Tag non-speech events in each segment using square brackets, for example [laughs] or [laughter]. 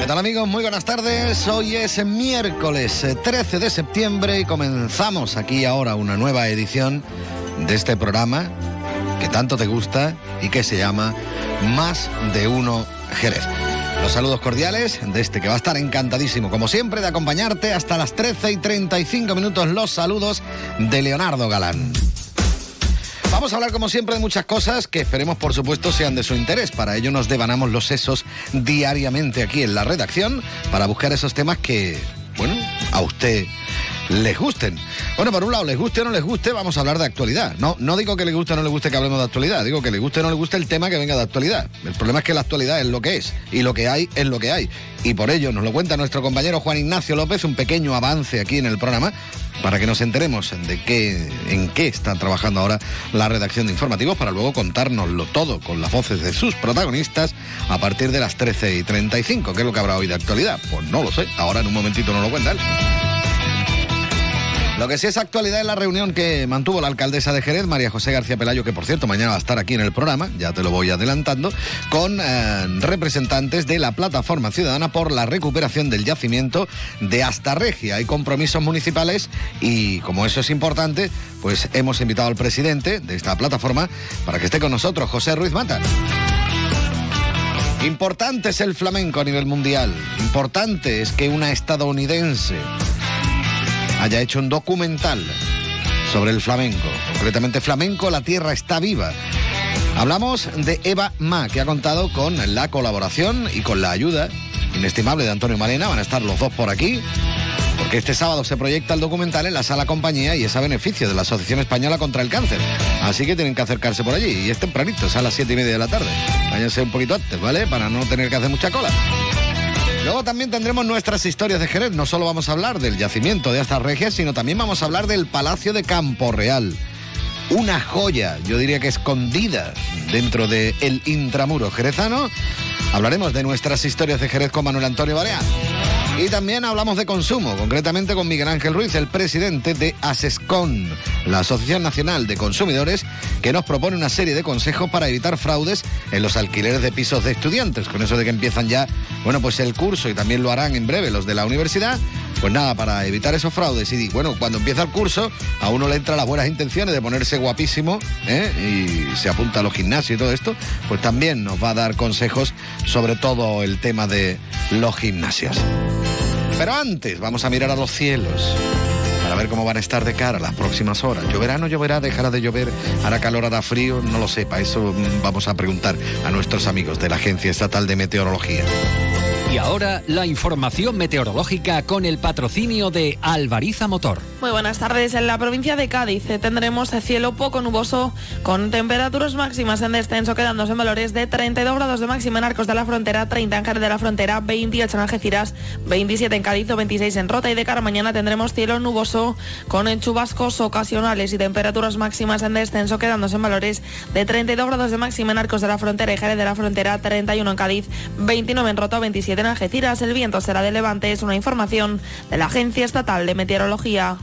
¿Qué tal amigos? Muy buenas tardes. Hoy es miércoles 13 de septiembre y comenzamos aquí ahora una nueva edición de este programa que tanto te gusta y que se llama Más de uno Jerez. Los saludos cordiales de este que va a estar encantadísimo, como siempre, de acompañarte hasta las 13 y 35 minutos. Los saludos de Leonardo Galán. Vamos a hablar como siempre de muchas cosas que esperemos por supuesto sean de su interés. Para ello nos devanamos los sesos diariamente aquí en la redacción para buscar esos temas que, bueno, a usted les gusten. Bueno, por un lado, les guste o no les guste, vamos a hablar de actualidad. No, no digo que le guste o no le guste que hablemos de actualidad, digo que le guste o no le guste el tema que venga de actualidad. El problema es que la actualidad es lo que es y lo que hay es lo que hay. Y por ello nos lo cuenta nuestro compañero Juan Ignacio López, un pequeño avance aquí en el programa para que nos enteremos de qué, en qué está trabajando ahora la redacción de informativos para luego contárnoslo todo con las voces de sus protagonistas a partir de las 13 y 35. ¿Qué es lo que habrá hoy de actualidad? Pues no lo sé, ahora en un momentito nos lo cuenta él. Lo que sí es actualidad es la reunión que mantuvo la alcaldesa de Jerez, María José García Pelayo, que por cierto mañana va a estar aquí en el programa, ya te lo voy adelantando, con eh, representantes de la Plataforma Ciudadana por la recuperación del yacimiento de Astarregia. Hay compromisos municipales y como eso es importante, pues hemos invitado al presidente de esta plataforma para que esté con nosotros, José Ruiz Mata. Importante es el flamenco a nivel mundial. Importante es que una estadounidense haya hecho un documental sobre el flamenco. Concretamente, Flamenco, la tierra está viva. Hablamos de Eva Ma, que ha contado con la colaboración y con la ayuda inestimable de Antonio Malena. Van a estar los dos por aquí. Porque este sábado se proyecta el documental en la sala compañía y es a beneficio de la Asociación Española contra el Cáncer. Así que tienen que acercarse por allí. Y es tempranito, es a las siete y media de la tarde. Váyanse un poquito antes, ¿vale? Para no tener que hacer mucha cola. Luego también tendremos nuestras historias de Jerez. No solo vamos a hablar del yacimiento de estas regias, sino también vamos a hablar del Palacio de Campo Real. Una joya, yo diría que escondida dentro del el intramuro jerezano. Hablaremos de nuestras historias de Jerez con Manuel Antonio Barea. Y también hablamos de consumo, concretamente con Miguel Ángel Ruiz, el presidente de ASESCON, la Asociación Nacional de Consumidores, que nos propone una serie de consejos para evitar fraudes en los alquileres de pisos de estudiantes. Con eso de que empiezan ya, bueno, pues el curso y también lo harán en breve los de la universidad. Pues nada, para evitar esos fraudes y bueno, cuando empieza el curso, a uno le entra las buenas intenciones de ponerse guapísimo ¿eh? y se apunta a los gimnasios y todo esto, pues también nos va a dar consejos sobre todo el tema de los gimnasios. Pero antes vamos a mirar a los cielos para ver cómo van a estar de cara las próximas horas. ¿Lloverá, no lloverá? ¿Dejará de llover? ¿Hará calor, hará frío? No lo sé, para eso vamos a preguntar a nuestros amigos de la Agencia Estatal de Meteorología. Y ahora la información meteorológica con el patrocinio de Alvariza Motor. Muy buenas tardes. En la provincia de Cádiz tendremos cielo poco nuboso con temperaturas máximas en descenso quedándose en valores de 32 grados de máxima en Arcos de la Frontera, 30 en Jerez de la Frontera, 28 en Algeciras, 27 en Cádiz o 26 en Rota y de cara mañana tendremos cielo nuboso con chubascos ocasionales y temperaturas máximas en descenso quedándose en valores de 32 grados de máxima en Arcos de la Frontera y Jerez de la Frontera, 31 en Cádiz, 29 en Rota, 27 en Algeciras. El viento será de levante, es una información de la Agencia Estatal de Meteorología.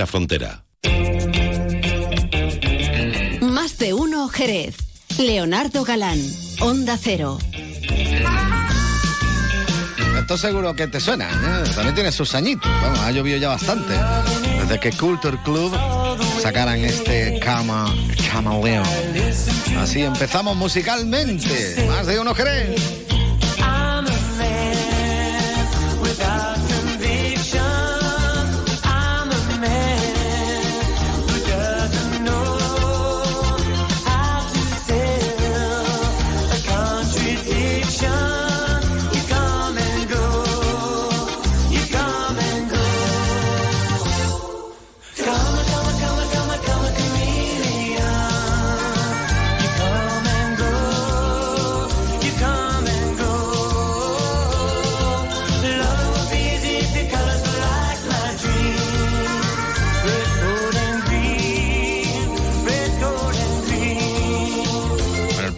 la Frontera. Más de uno Jerez. Leonardo Galán, Onda Cero. Esto seguro que te suena, ¿eh? también tiene sus añitos, vamos, ha llovido ya bastante. Desde que Culture Club sacaran este Cama, Camaleón. Así empezamos musicalmente, más de uno Jerez.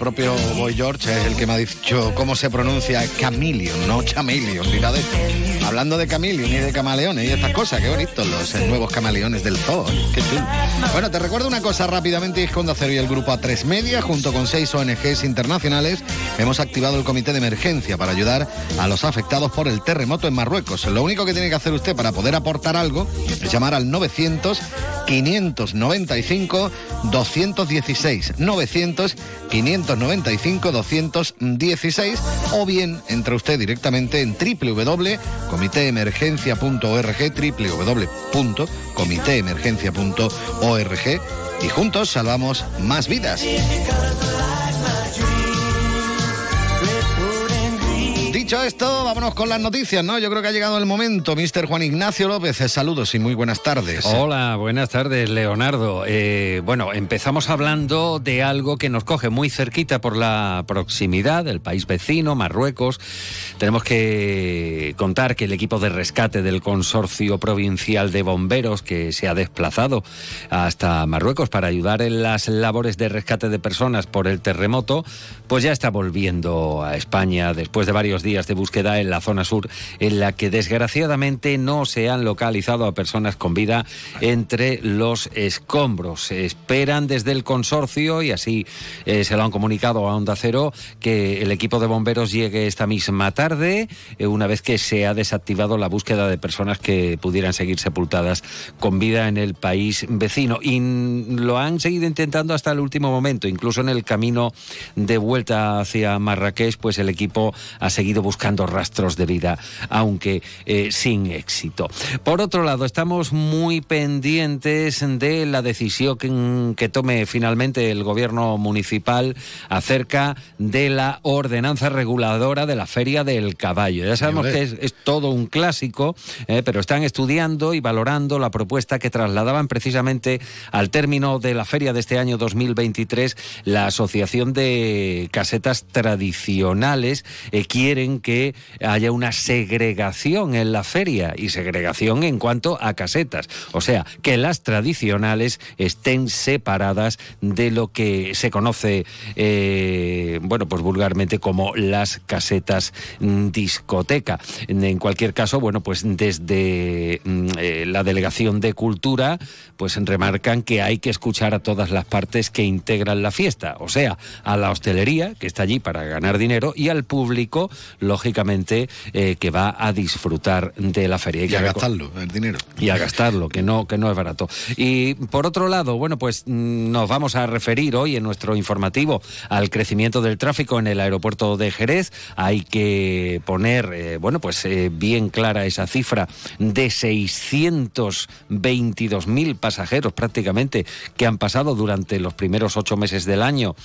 Propio Boy George es el que me ha dicho cómo se pronuncia Chameleon, no Chameleon, nada de esto. Hablando de Chameleon y de camaleones y estas cosas, qué bonitos los nuevos camaleones del zoo. Bueno, te recuerdo una cosa rápidamente, es que Onda Cero y el grupo A3 Media, junto con seis ONGs internacionales, hemos activado el comité de emergencia para ayudar a los afectados por el terremoto en Marruecos. Lo único que tiene que hacer usted para poder aportar algo es llamar al 900 595 216 900 595 216 o bien entre usted directamente en www.comiteemergencia.org www.comiteemergencia.org y juntos salvamos más vidas. Dicho esto, vámonos con las noticias, ¿no? Yo creo que ha llegado el momento. Mister Juan Ignacio López, saludos y muy buenas tardes. Hola, buenas tardes, Leonardo. Eh, bueno, empezamos hablando de algo que nos coge muy cerquita por la proximidad del país vecino, Marruecos. Tenemos que contar que el equipo de rescate del Consorcio Provincial de Bomberos, que se ha desplazado hasta Marruecos para ayudar en las labores de rescate de personas por el terremoto, pues ya está volviendo a España después de varios días de búsqueda en la zona sur, en la que desgraciadamente no se han localizado a personas con vida entre los escombros. Esperan desde el consorcio, y así eh, se lo han comunicado a Onda Cero, que el equipo de bomberos llegue esta misma tarde, eh, una vez que se ha desactivado la búsqueda de personas que pudieran seguir sepultadas con vida en el país vecino. Y lo han seguido intentando hasta el último momento, incluso en el camino de vuelta hacia Marrakech, pues el equipo ha seguido buscando rastros de vida, aunque eh, sin éxito. Por otro lado, estamos muy pendientes de la decisión que, que tome finalmente el gobierno municipal acerca de la ordenanza reguladora de la Feria del Caballo. Ya sabemos que es, es todo un clásico, eh, pero están estudiando y valorando la propuesta que trasladaban precisamente al término de la feria de este año 2023 la Asociación de Casetas Tradicionales. Eh, quieren que haya una segregación en la feria y segregación en cuanto a casetas. O sea, que las tradicionales estén separadas de lo que se conoce, eh, bueno, pues vulgarmente como las casetas mm, discoteca. En cualquier caso, bueno, pues desde mm, eh, la Delegación de Cultura, pues remarcan que hay que escuchar a todas las partes que integran la fiesta, o sea, a la hostelería, que está allí para ganar dinero, y al público, lógicamente, eh, que va a disfrutar de la feria. Y que a gastarlo, el dinero. y a gastarlo, que no, que no es barato. Y por otro lado, bueno, pues mm, nos vamos a referir hoy en nuestro informativo al crecimiento del tráfico en el aeropuerto de Jerez. Hay que poner, eh, bueno, pues eh, bien clara esa cifra de 622.000 pasajeros prácticamente que han pasado durante los primeros ocho meses del año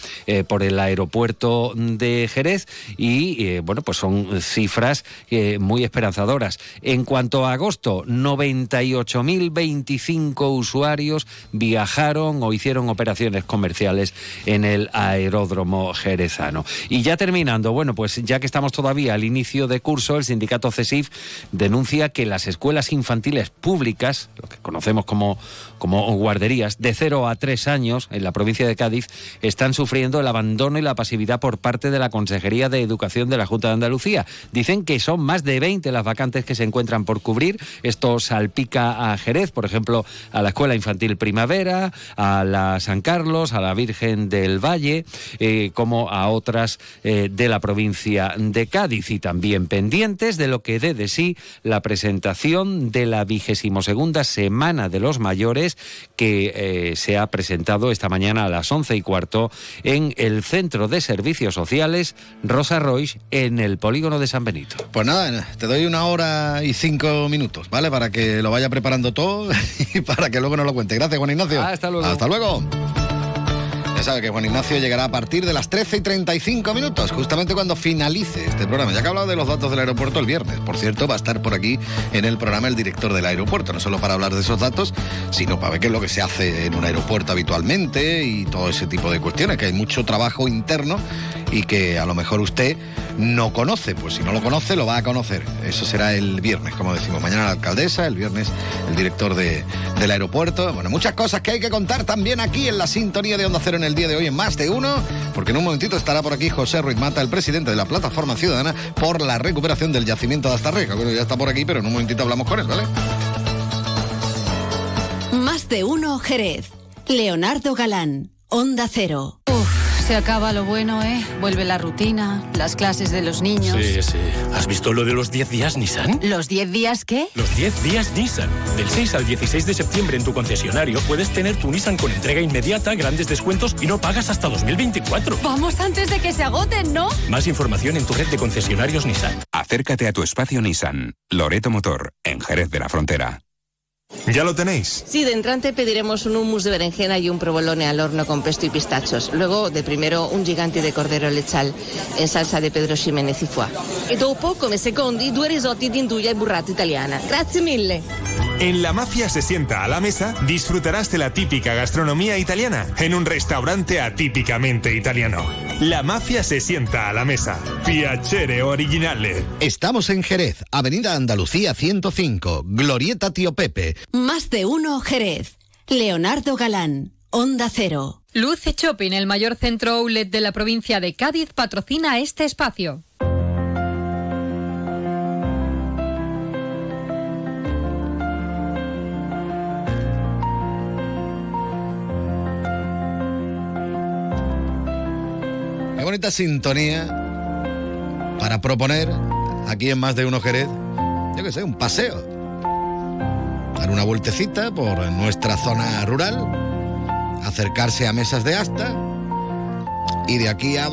por el aeropuerto de Jerez y, bueno, pues son cifras eh, muy esperanzadoras. En cuanto a agosto, 98.025 usuarios viajaron o hicieron operaciones comerciales en el aeródromo jerezano. Y ya terminando, bueno, pues ya que estamos todavía al inicio de curso, el sindicato CESIF denuncia que las escuelas infantiles públicas, lo que conocemos como, como guarderías, de 0 a 3 años en la provincia de Cádiz, están sufriendo el abandono y la pasividad por parte de la Consejería de Educación de la Junta de Andalucía. Dicen que son más de 20 las vacantes que se encuentran por cubrir. Esto salpica a Jerez, por ejemplo, a la Escuela Infantil Primavera, a la San Carlos, a la Virgen del Valle, eh, como a otras eh, de la provincia de Cádiz y también pendientes de lo que dé de sí la presentación de la vigésimo segunda Semana de los Mayores que eh, se ha presentado esta mañana a las once y cuarto en el Centro de Servicios Sociales Rosa Roig en el polígono de San Benito. Pues nada, te doy una hora y cinco minutos, ¿vale? Para que lo vaya preparando todo [laughs] y para que luego nos lo cuente. Gracias, Juan Ignacio. Hasta luego. Hasta luego. Ya sabe que Juan Ignacio llegará a partir de las 13 y 35 minutos, justamente cuando finalice este programa. Ya que ha hablado de los datos del aeropuerto el viernes. Por cierto, va a estar por aquí en el programa el director del aeropuerto, no solo para hablar de esos datos, sino para ver qué es lo que se hace en un aeropuerto habitualmente y todo ese tipo de cuestiones, que hay mucho trabajo interno y que a lo mejor usted no conoce. Pues si no lo conoce, lo va a conocer. Eso será el viernes, como decimos. Mañana la alcaldesa, el viernes el director de, del aeropuerto. Bueno, muchas cosas que hay que contar también aquí en la sintonía de Onda Cero en el día de hoy en Más de Uno, porque en un momentito estará por aquí José Ruiz Mata, el presidente de la Plataforma Ciudadana por la recuperación del yacimiento de Astarreja. Bueno, ya está por aquí, pero en un momentito hablamos con él, ¿vale? Más de Uno Jerez. Leonardo Galán, Onda Cero. Se acaba lo bueno, ¿eh? Vuelve la rutina, las clases de los niños. Sí, sí. ¿Has visto lo de los 10 días Nissan? ¿Los 10 días qué? Los 10 días Nissan. Del 6 al 16 de septiembre en tu concesionario puedes tener tu Nissan con entrega inmediata, grandes descuentos y no pagas hasta 2024. Vamos antes de que se agoten, ¿no? Más información en tu red de concesionarios Nissan. Acércate a tu espacio Nissan. Loreto Motor, en Jerez de la Frontera. ¿Ya lo tenéis? Sí, de entrante pediremos un hummus de berenjena y un provolone al horno con pesto y pistachos. Luego, de primero, un gigante de cordero lechal en salsa de Pedro Ximénez y foie. E dopo, come secondi, due risotti di induja e burrata italiana. Grazie mille. En La Mafia se sienta a la mesa, disfrutarás de la típica gastronomía italiana en un restaurante atípicamente italiano. La Mafia se sienta a la mesa. Piacere originale. Estamos en Jerez, Avenida Andalucía 105, Glorieta Tío Pepe. Más de Uno Jerez. Leonardo Galán, Onda Cero. Luce Shopping, el mayor centro outlet de la provincia de Cádiz, patrocina este espacio. Bonita sintonía para proponer aquí en Más de Uno Jerez, yo que sé, un paseo. Dar una vueltecita por nuestra zona rural, acercarse a mesas de asta y de aquí a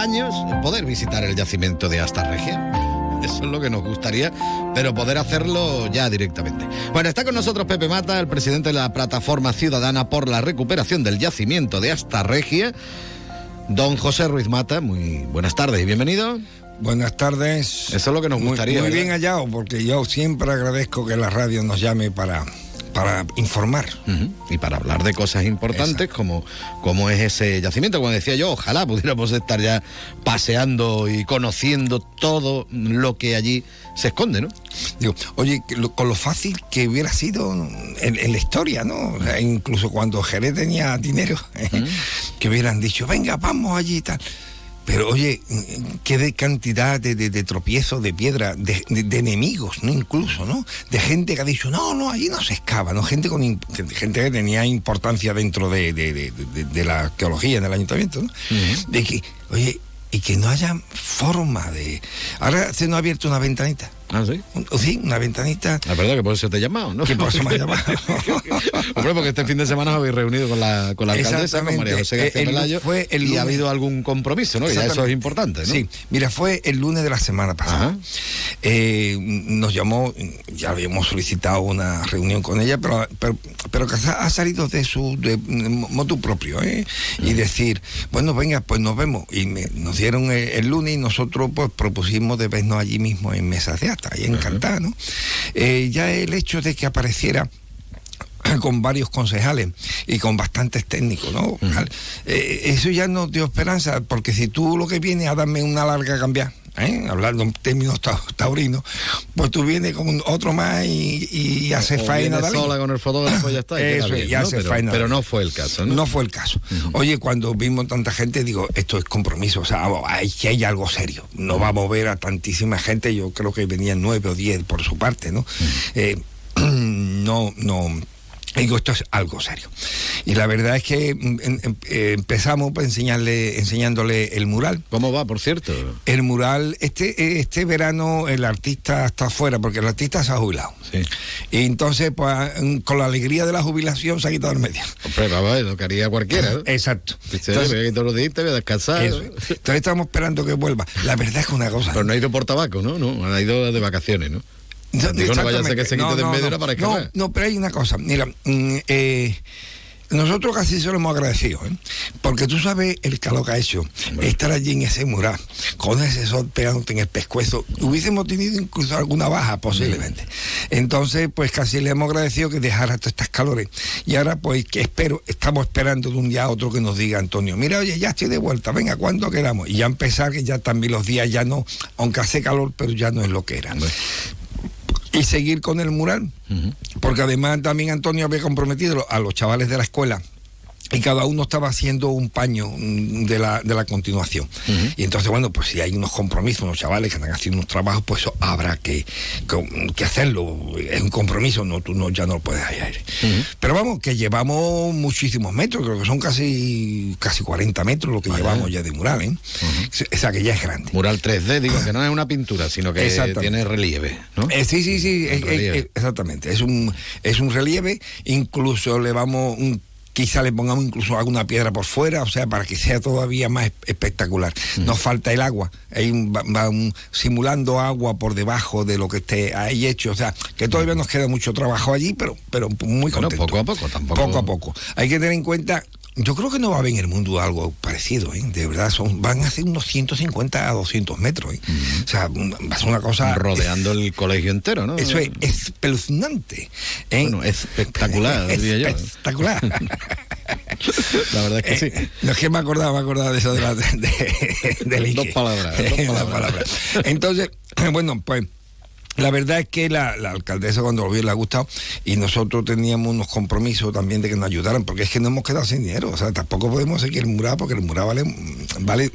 años poder visitar el yacimiento de Asta Regia. [laughs] Eso es lo que nos gustaría, pero poder hacerlo ya directamente. Bueno, está con nosotros Pepe Mata, el presidente de la Plataforma Ciudadana por la Recuperación del Yacimiento de Asta Regia. Don José Ruiz Mata, muy buenas tardes y bienvenido. Buenas tardes. Eso es lo que nos gustaría. Muy, muy bien hallado, porque yo siempre agradezco que la radio nos llame para, para informar. Y para hablar de cosas importantes como, como es ese yacimiento. Como decía yo, ojalá pudiéramos estar ya paseando y conociendo todo lo que allí se esconde, ¿no? Digo, oye, lo- con lo fácil que hubiera sido en, en la historia, ¿no? O sea, incluso cuando Jerez tenía dinero, [laughs] que hubieran dicho, venga, vamos allí y tal. Pero oye, qué de cantidad de, de- de tropiezos, de piedra, de, enemigos, ¿no? Incluso, ¿no? De gente que ha dicho, no, no, allí no se excava, ¿no? Gente con gente que tenía importancia dentro de, la arqueología en el ayuntamiento, ¿no? De que, oye, y que no haya forma de. Ahora se nos ha abierto una ventanita. Ah, sí. Sí, una ventanita. La verdad que por eso te he llamado, ¿no? Que por eso me llamado. [laughs] Hombre, porque este fin de semana os habéis reunido con la, con la alcaldesa, con María José García Eh, el- Pelayo, fue el y ha habido algún compromiso, ¿no? Ya eso es importante, ¿no? Sí, mira, fue el lunes de la semana pasada. Eh, nos llamó, ya habíamos solicitado una reunión con ella, pero, pero, pero que ha salido de su de, moto propio, ¿eh? Y decir, bueno, venga, pues nos vemos. Y me- nos dieron el, el lunes y nosotros pues propusimos de vernos allí mismo en mesas de hasta, y encantada, ¿no? Eh, ya el hecho de que apareciera [clears throat] con varios concejales y con bastantes técnicos, ¿no? Eh, eso ya nos dio esperanza, porque si tú lo que vienes a darme una larga cambiar, ¿eh? hablando en términos ta- taurinos, pues tú vienes con un- otro más y, y haces faena de sola con el fotógrafo ya está. Eso bien, y ¿no? pero, faena. pero no fue el caso, ¿no? No fue el caso. Oye, cuando vimos tanta gente, digo, esto es compromiso, o sea, hay que hay algo serio. No va a mover a tantísima gente, yo creo que venían nueve o diez por su parte, ¿no? Eh, [clears throat] no, no. Digo, esto es algo serio. Y la verdad es que mm, em- eh, empezamos enseñarle, enseñándole el mural. ¿Cómo va, por cierto? El mural, este, este verano el artista está afuera, porque el artista se ha jubilado. Y entonces, pues, mm, con la alegría de la jubilación se ha quitado el medio. Hombre, a ver, lo que haría cualquiera, ¿no? Exacto. Entonces- "Oye, que todos los días te voy a descansar. Eso. Entonces estamos esperando que vuelva. La verdad es que una cosa. Pero no ha ido por tabaco, ¿no? No, ha ido de vacaciones, ¿no? Digo, no vaya a ser que se quite No, de en no, medio no. pero hay una cosa. Mira, mm, eh, nosotros casi se lo hemos agradecido, ¿eh? porque tú sabes el calor que ha hecho. Estar allí en ese mural, con ese sol pegándote en el pescuezo, hubiésemos tenido incluso alguna baja posiblemente. Entonces, pues casi le hemos agradecido que dejara todas estas calores. Y ahora, pues, que espero, estamos esperando de un día a otro que nos diga Antonio, mira, oye, ya estoy de vuelta, venga, cuando queramos. Y ya empezar que ya también los días ya no, aunque hace calor, pero ya no es lo que era. Y seguir con el mural, porque además también Antonio había comprometido a los chavales de la escuela y cada uno estaba haciendo un paño mm, de la, de la continuación. Y entonces, bueno, pues si hay unos compromisos, unos chavales que están haciendo unos trabajos, pues eso habrá que, que, que hacerlo. Es un compromiso, no, tú no, ya no lo puedes hallar. Pero vamos, que llevamos muchísimos metros, creo que son casi, casi 40 metros lo que llevamos ya de mural, ¿eh? O sea, que ya es grande. Mural 3D, digo que no es una pintura, sino que tiene relieve, ¿no? Eh, sí, sí, sí, Un es- es- relieve. es- exactamente. Es un, es un relieve, incluso le vamos un quizá le pongamos incluso alguna piedra por fuera, o sea, para que sea todavía más esp- espectacular. Nos falta el agua, hay un- va- un- simulando agua por debajo de lo que esté ahí hecho, o sea, que todavía nos queda mucho trabajo allí, pero, pero muy Bueno, contento. poco a poco, tampoco- Poco a poco. Hay que tener en cuenta yo creo que no va a haber en el mundo algo parecido, ¿eh? de verdad, son, van a ser unos 150 a 200 metros. ¿eh? O sea, va a ser una cosa... Rodeando el colegio entero, ¿no? Eso es espeluznante. ¿eh? Bueno, espectacular, [laughs] diría yo. Espectacular. [laughs] La verdad es que sí. Eh, no es que me acordaba, me acordaba de eso de la, de, de- [laughs] Dos palabras, dos palabras. Entonces, bueno, pues la verdad es que la, la alcaldesa cuando lo vio le ha gustado y nosotros teníamos unos compromisos también de que nos ayudaran, porque es que no hemos quedado sin dinero, o sea, tampoco podemos seguir el mural porque el mural vale, vale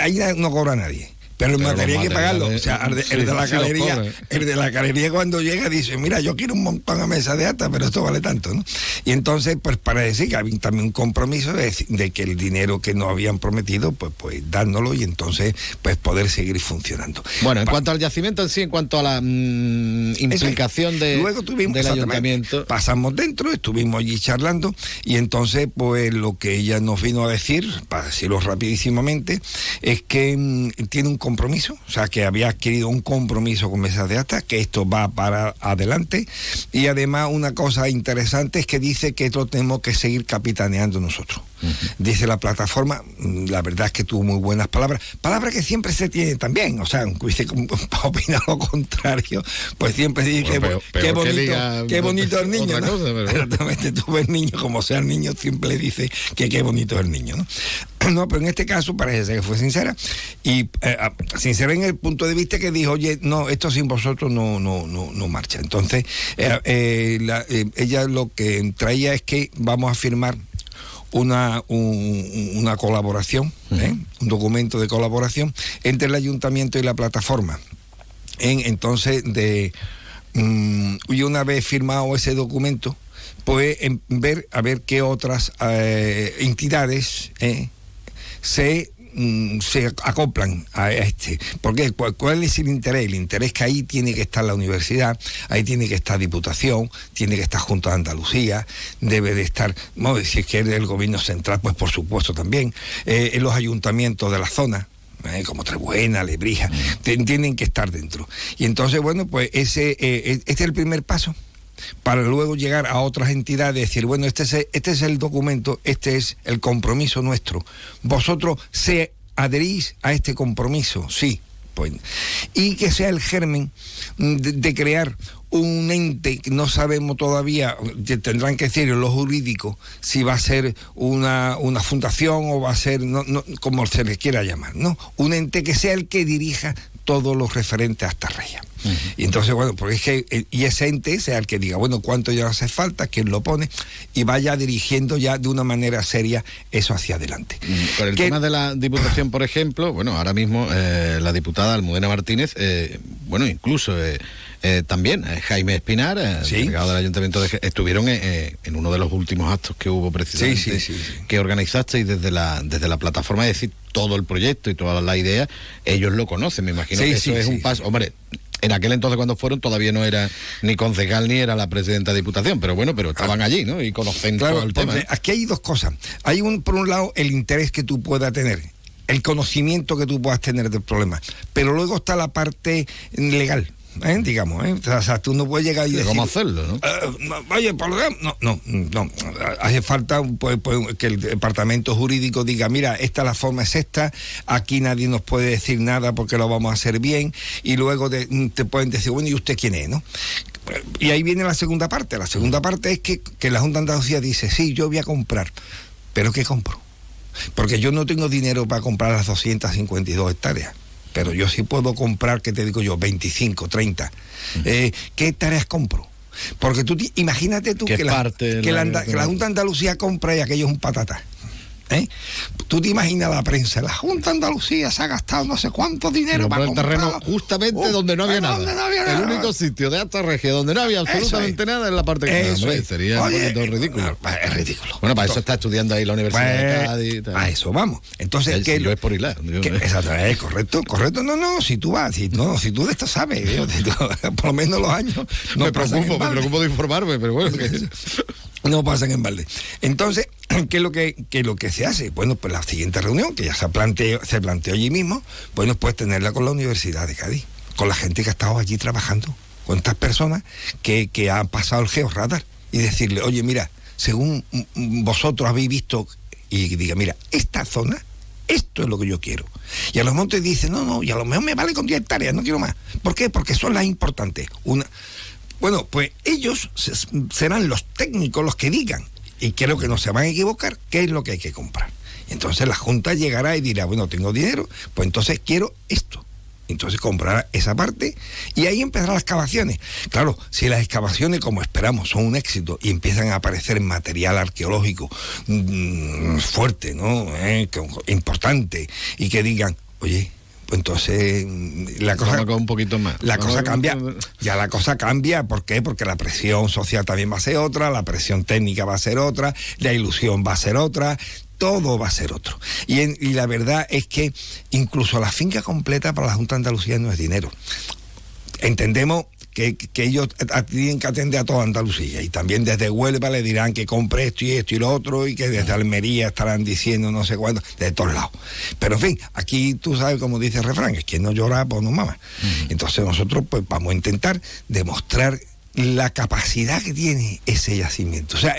ahí no cobra nadie. Pero el. Pero material hay que pagarlo. O sea, el de, el sí, de la sí galería, el de la galería cuando llega dice, mira, yo quiero un montón a mesa de acta, pero esto vale tanto, ¿no? Y entonces, pues para decir que había también un compromiso de, de que el dinero que nos habían prometido, pues, pues dárnoslo y entonces, pues poder seguir funcionando. Bueno, en Pa- cuanto al yacimiento en sí, en cuanto a la mm, es. implicación de, Luego tuvimos, del ayuntamiento. Pasamos dentro, estuvimos allí charlando y entonces pues lo que ella nos vino a decir, para decirlo rapidísimamente, es que mm, tiene un compromiso, o sea que había adquirido un compromiso con mesas de acta, que esto va para adelante y además una cosa interesante es que dice que esto tenemos que seguir capitaneando nosotros. Dice la plataforma, mm, la verdad es que tuvo muy buenas palabras, palabras que siempre se tienen también, o sea, aunque dice que opina lo contrario, pues siempre dice que, Bueno, qué peor- que bonito, qué bonito el niño, ¿no? cosa, pero- Exactamente, tú ves niño, como sea el niño, siempre le dice que qué bonito es el niño, ¿no? [clears throat] No, pero en este caso parece ser que fue sincera y eh, ah, sincera en el punto de vista que dijo, oye, no, esto sin vosotros no, no, no, no marcha. Entonces, eh, eh, la- eh, ella lo que traía es que vamos a firmar una, un- una colaboración, ¿eh? un documento de colaboración entre el ayuntamiento y la plataforma. En, entonces, de mm, y una vez firmado ese documento, pues en ver a ver qué otras eh, entidades eh, se mm, se acoplan a este. Porque ¿Cuál, es el interés? El interés que ahí tiene que estar la universidad, ahí tiene que estar Diputación, tiene que estar Junta de Andalucía, debe de estar, no, si es que es del gobierno central, pues por supuesto también, eh, en los ayuntamientos de la zona. eh, como Trebuena, Lebrija, ten- tienen que estar dentro. Y entonces, bueno, pues ese, eh, este es el primer paso para luego llegar a otras entidades y decir, bueno, este es, este es el documento, este es el compromiso nuestro. Vosotros se adherís a este compromiso, sí. Pues, y que sea el germen de, crear un ente que no sabemos todavía, tendrán que decir en lo jurídico, si va a ser una, una fundación o va a ser, no, no, como se le quiera llamar, ¿no? Un ente que sea el que dirija todo lo referente a esta raya. Y entonces, bueno, porque es que, eh, y ese ente sea el que diga, bueno, cuánto ya hace falta, quién lo pone, y vaya dirigiendo ya de una manera seria eso hacia adelante. Con el Que- tema de la diputación, por ejemplo, bueno, ahora mismo eh, la diputada Almudena Martínez, eh, bueno, incluso eh, eh, también eh, Jaime Espinar, eh, Sí. delegado del Ayuntamiento de estuvieron eh, en uno de los últimos actos que hubo precisamente, Sí, sí, que organizasteis desde la, desde la plataforma, es decir, todo el proyecto y toda la idea, ellos lo conocen, me imagino que eso es un paso, hombre. En aquel entonces cuando fueron todavía no era ni concejal ni era la presidenta de Diputación, pero bueno, pero estaban allí, ¿no? Y conocen Claro, todo el tema. aquí hay dos cosas. Hay un, por un lado, el interés que tú puedas tener, el conocimiento que tú puedas tener del problema, pero luego está la parte legal. ¿Eh? digamos, ¿eh? o, sea, tú no puedes llegar y decir, ¿Cómo hacerlo, no? "Eh, no, oye, por no, no, no, hace falta pues, pues, que el departamento jurídico diga, mira, esta la forma es esta, aquí nadie nos puede decir nada porque lo vamos a hacer bien, y luego de- te pueden decir, bueno, ¿y usted quién es, no? Y ahí viene la segunda parte. La segunda parte es que, que la Junta de Andalucía dice, sí, yo voy a comprar, pero ¿qué compro? Porque yo no tengo dinero para comprar las 252 hectáreas, pero yo sí puedo comprar, ¿qué te digo yo? 25, 30. Eh, ¿Qué hectáreas compro? Porque tú, imagínate tú ¿Qué que la, parte que, la- que la Junta de Andalucía compra y aquello es un patata. ¿Eh? Tú te imaginas la prensa, la Junta de Andalucía se ha gastado no sé cuánto dinero Pero para el terreno justamente Oh, donde no había pero nada. donde no había el único sitio de alta región donde no había absolutamente es. nada es la parte que Hombre, es. sería Oye, un ridículo. no, es ridículo. Bueno, para eso está estudiando ahí la Universidad de Pues, Cádiz. tal. a eso vamos. Entonces, El ¿qué yo es por hilar. que- exacto, es correcto, correcto. No, no, si tú vas, si, no, si tú de esto sabes, yo, si tú- por lo menos los años. no me en preocupo, me preocupo de informarme, pero bueno. [laughs] que- No pasan en balde. Entonces, [clears throat] ¿qué es lo que, qué es lo que se hace? Bueno, pues la siguiente reunión, que ya se planteó, se planteó allí mismo, bueno, pues tenerla con la Universidad de Cádiz, con la gente que ha estado allí trabajando, con estas personas que, que han pasado el georradar y decirle, oye, mira, según vosotros habéis visto, y diga, mira, esta zona, esto es lo que yo quiero. Y a los montes dicen, no, no, y a lo mejor me vale con 10 hectáreas, no quiero más. ¿Por qué? Porque son las importantes. Una, bueno, pues ellos se- serán los técnicos los que digan, y creo que no se van a equivocar, qué es lo que hay que comprar. Entonces la Junta llegará y dirá, bueno, tengo dinero, pues entonces quiero esto. Entonces comprará esa parte y ahí empezarán las excavaciones. Claro, si las excavaciones, como esperamos, son un éxito y empiezan a aparecer material arqueológico mm, fuerte, ¿no? Eh, importante, y que digan, oye, pues entonces la cosa un poquito más. la cosa cambia, ya la cosa cambia, ¿por qué? Porque la presión social también va a ser otra, la presión técnica va a ser otra, la ilusión va a ser otra, todo va a ser otro. Y, en- y la verdad es que incluso la finca completa para la Junta de Andalucía no es dinero. Entendemos que, que ellos tienen que atender a toda Andalucía y también desde Huelva le dirán que compre esto y esto y lo otro y que desde Almería estarán diciendo no sé cuánto, de todos lados. Pero en fin, aquí tú sabes como dice el refrán, es quien no llora, pues no mama. Entonces nosotros pues vamos a intentar demostrar la capacidad que tiene ese yacimiento. O sea,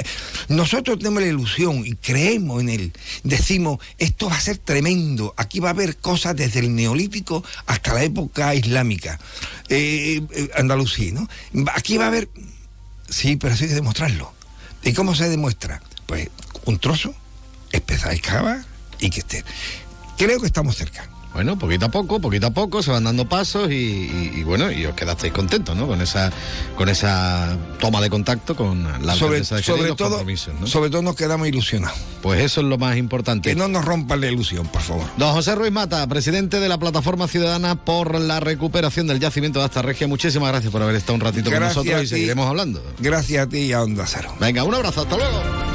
nosotros tenemos la ilusión y creemos en él. Decimos, esto va a ser tremendo. Aquí va a haber cosas desde el neolítico hasta la época islámica. Eh, eh, Andalusí, ¿no? Aquí va a haber... Sí, pero hay que demostrarlo. ¿Y cómo se demuestra? Pues un trozo, empezar a excavar y que esté. Creo que estamos cerca. Bueno, poquito a poco, poquito a poco, se van dando pasos y, y- y bueno, y os quedasteis contentos, ¿no? Con esa, con esa toma de contacto con la Sobre, de Jerez sobre todo, sobre todo nos quedamos ilusionados. Pues eso es lo más importante. Que no nos rompan la ilusión, por favor. Don José Ruiz Mata, presidente de la Plataforma Ciudadana por la Recuperación del Yacimiento de Hasta Regia, muchísimas gracias por haber estado un ratito Gracias con nosotros y seguiremos hablando. Gracias a ti y a Onda Cero. Venga, un abrazo, hasta luego.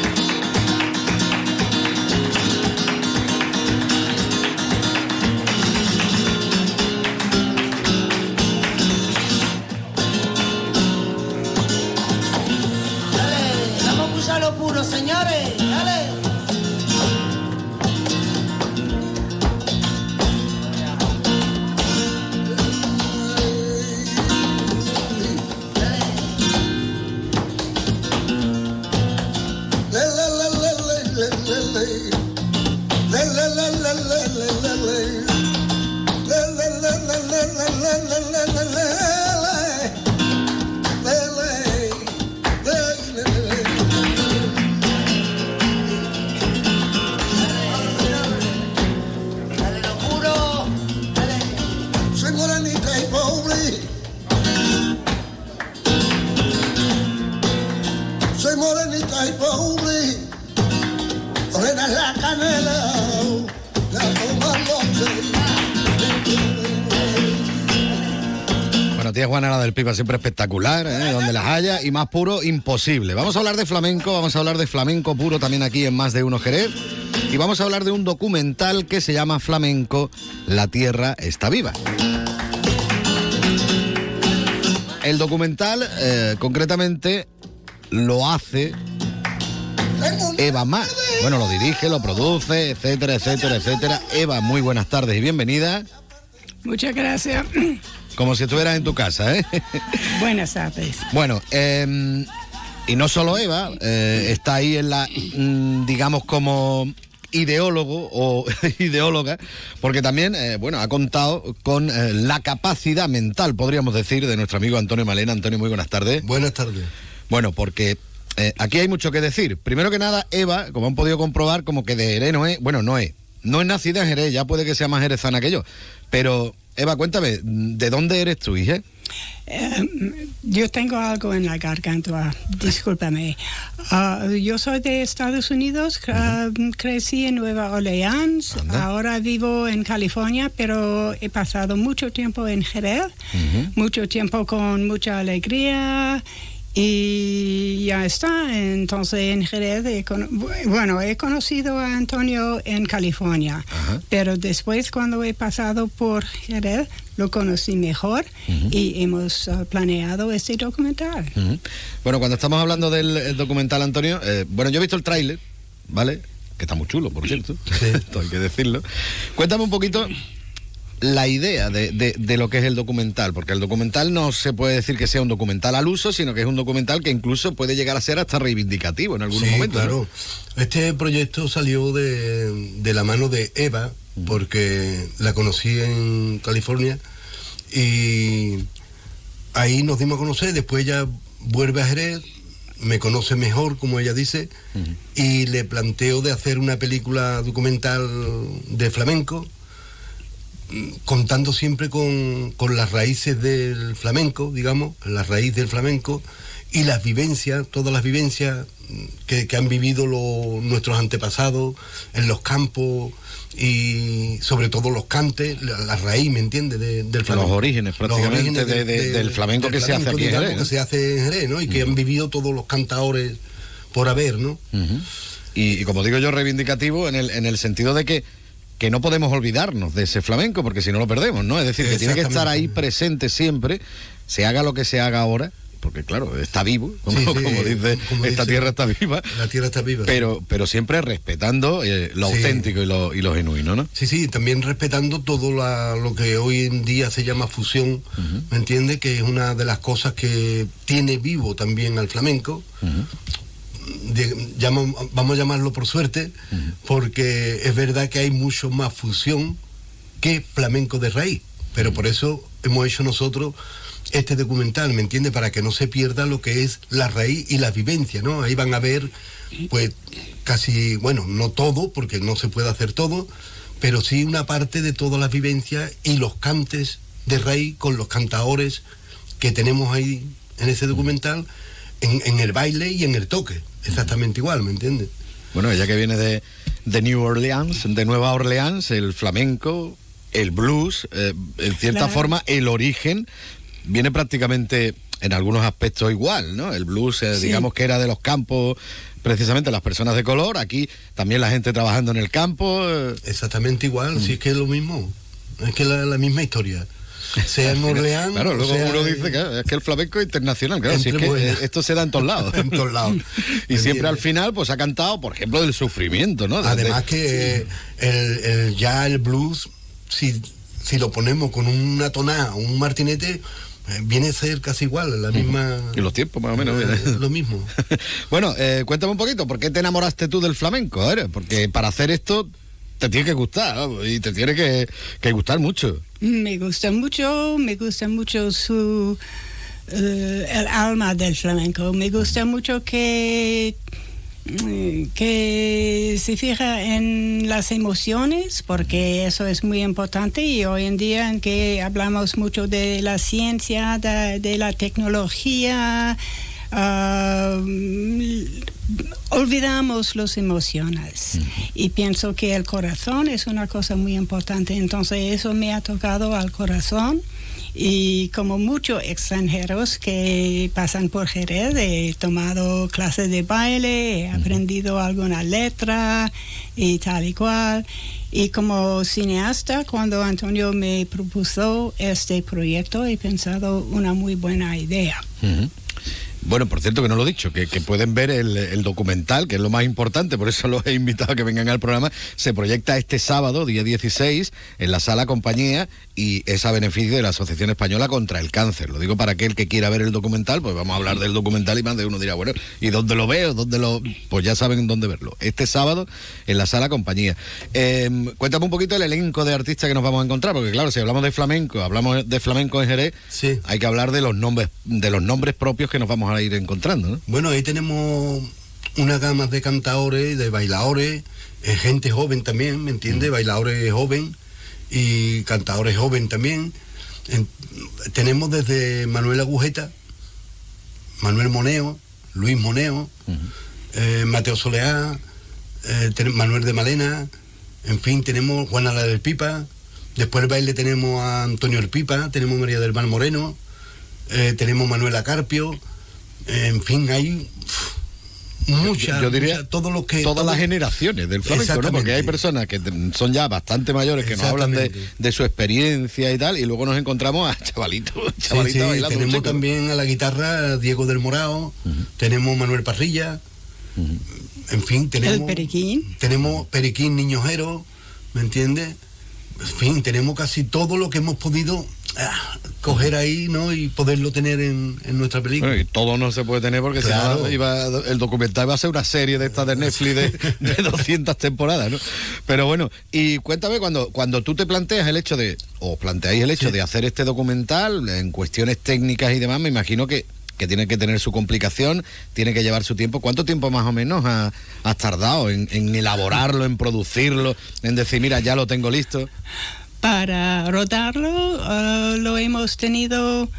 Del Pipa siempre espectacular, ¿eh? donde las haya, y más puro, imposible. Vamos a hablar de flamenco, vamos a hablar de flamenco puro también aquí en Más de Uno Jerez, y vamos a hablar de un documental que se llama Flamenco, La Tierra está viva. El documental, eh, concretamente, lo hace Eva Mar. Bueno, lo dirige, lo produce, etcétera, etcétera, etcétera. Eva, muy buenas tardes y bienvenida. Muchas gracias. Como si estuvieras en tu casa, ¿eh? [laughs] Buenas tardes. Bueno, eh, y no solo Eva, eh, está ahí en la, mm, digamos, como ideólogo o [laughs] ideóloga, porque también, eh, bueno, ha contado con eh, la capacidad mental, podríamos decir, de nuestro amigo Antonio Malena. Antonio, muy buenas tardes. Buenas tardes. Bueno, porque eh, aquí hay mucho que decir. Primero que nada, Eva, como han podido comprobar, como que de Jerez no es, bueno, no es, no es nacida en Jerez, ya puede que sea más jerezana que yo, pero Eva, cuéntame, ¿de dónde eres tú, hija? Eh, yo tengo algo en la garganta, discúlpame. Ah, yo soy de Estados Unidos, ah, crecí en Nueva Orleans, ahora vivo en California, pero he pasado mucho tiempo en Jerez, mucho tiempo con mucha alegría. Y ya está, entonces en Jerez, he bueno, he conocido a Antonio en California, pero después cuando he pasado por Jerez, lo conocí mejor y hemos ah, planeado este documental. Bueno, cuando estamos hablando del eh, documental, Antonio, eh, bueno, yo he visto el tráiler, ¿vale? Que está muy chulo, por cierto, [laughs] esto hay que decirlo. Cuéntame un poquito la idea de, de- de lo que es el documental, porque el documental no se puede decir que sea un documental al uso, sino que es un documental que incluso puede llegar a ser hasta reivindicativo en algunos Sí, momentos. ¿no? claro. Este proyecto salió de, de la mano de Eva, porque la conocí en California y ahí nos dimos a conocer, después ella vuelve a Jerez, me conoce mejor, como ella dice, y le planteo de hacer una película documental de flamenco, contando siempre con, con las raíces del flamenco, digamos, la raíz del flamenco y las vivencias, todas las vivencias que, que han vivido lo- nuestros antepasados en los campos y sobre todo los cantes, la, la raíz, ¿me entiendes? De- del flamenco. orígenes, prácticamente, de- de- del flamenco que se hace aquí en digamos, Jerez, ¿no? que se hace en Jerez, ¿no? Y que han vivido todos los cantaores por haber, ¿no? Y, y como digo yo, reivindicativo en el, en el sentido de que, que no podemos olvidarnos de ese flamenco, porque si no lo perdemos, ¿no? Es decir, que tiene que estar ahí presente siempre, se haga lo que se haga ahora, porque claro, está vivo, como, Sí, sí, como dice, como esta dice- tierra está viva. La tierra está viva. Pero, pero siempre respetando eh, lo Sí. auténtico y lo, y lo genuino, ¿no? Sí, sí, también respetando todo la- lo que hoy en día se llama fusión, ¿me entiendes? Que es una de las cosas que tiene vivo también al flamenco. Llamo- vamos a llamarlo por suerte, porque es verdad que hay mucho más fusión que flamenco de raíz. Pero por eso hemos hecho nosotros este documental, ¿me entiendes? Para que no se pierda lo que es la raíz y la vivencia, ¿no? Ahí van a ver, pues, casi, bueno, no todo, porque no se puede hacer todo, pero sí una parte de todas las vivencias y los cantes de raíz con los cantadores que tenemos ahí en ese documental, en, en el baile y en el toque, exactamente igual, ¿me entiendes? Bueno, ella que viene de, de New Orleans, de Nueva Orleans, el flamenco, el blues, eh, en cierta Claro. forma el origen viene prácticamente en algunos aspectos igual, ¿no? El blues, eh, Sí. digamos que era de los campos, precisamente las personas de color, aquí también la gente trabajando en el campo. eh, Exactamente igual, sí es que es lo mismo, es que la, la misma historia. Sea en Orleans. Claro, luego sea uno dice que es que el flamenco es internacional, claro, si es que eh, esto se da en todos lados. [laughs] En todos lados. [laughs] y siempre al final pues ha cantado, por ejemplo, del sufrimiento, ¿no? Desde- Además que el, el- ya el blues, si, si lo ponemos con una tonada, un martinete, eh, viene a ser casi igual, la misma... Y los tiempos más o menos. Eh, lo mismo. [laughs] bueno, eh, cuéntame un poquito, ¿por qué te enamoraste tú del flamenco? A ver, porque para hacer esto te tiene que gustar y te tiene que, que gustar mucho. Me gusta mucho, me gusta mucho su eh, el alma del flamenco. Me gusta mucho que mm, que se fija en las emociones porque eso es muy importante y hoy en día en que hablamos mucho de la ciencia, de, la tecnología, olvidamos las emociones y pienso que el corazón es una cosa muy importante. Entonces eso me ha tocado al corazón y como muchos extranjeros que pasan por Jerez, he tomado clases de baile, he aprendido alguna letra y tal y cual. Y como cineasta, cuando Antonio me propuso este proyecto, he pensado una muy buena idea. Bueno, por cierto que no lo he dicho, que, que pueden ver el, el documental, que es lo más importante, por eso [laughs] los he invitado a que vengan al programa. Se proyecta este sábado, día 16, en la sala compañía y es a beneficio de la Asociación Española contra el Cáncer. Lo digo para aquel que quiera ver el documental, pues vamos a hablar del documental y más de uno dirá, bueno, ¿y dónde lo veo? ¿Dónde lo...? Pues ya saben dónde verlo. Este sábado en la sala compañía. Eh, cuéntame un poquito el elenco de artistas que nos vamos a encontrar, porque claro, si hablamos de flamenco, hablamos de flamenco en Jerez, hay que hablar de los nombres, de los nombres propios que nos vamos a ir encontrando, ¿no? Bueno, ahí tenemos una gama de cantadores, de bailadores, eh, gente joven también, ¿me entiendes? Bailadores joven y cantadores joven también. En- tenemos desde Manuel Agujeta, Manuel Moneo, Luis Moneo, eh, Mateo Soleá, eh, Manuel de Malena, en fin, tenemos Juana la del Pipa, después del baile tenemos a Antonio el Pipa, tenemos María del Mar Moreno, eh, tenemos Manuela Carpio, en fin, hay muchas, yo diría todo lo que todas todo- las generaciones del flamenco. Porque hay personas que son ya bastante mayores que nos hablan de, de su experiencia y tal, y luego nos encontramos a chavalitos, [laughs] Sí, chavalitos sí, bailando. tenemos también a la guitarra Diego del Morao, tenemos Manuel Parrilla, en fin, tenemos... El Periquín. Tenemos Periquín Niñojero, ¿me entiendes? En fin, tenemos casi todo lo que hemos podido ah, coger ahí, ¿no? Y poderlo tener en, en nuestra película. Bueno, y todo no se puede tener porque Claro. si no iba, el documental va a ser una serie de estas de Netflix de, de [laughs] 200 temporadas, ¿no? Pero bueno, y cuéntame cuando, cuando tú te planteas el hecho de, o planteáis el hecho de hacer este documental en cuestiones técnicas y demás, me imagino que, que tiene que tener su complicación, tiene que llevar su tiempo. ¿Cuánto tiempo más o menos ha- has tardado en, en elaborarlo, en producirlo, en decir, mira, ya lo tengo listo? Para rodarlo ah, lo hemos tenido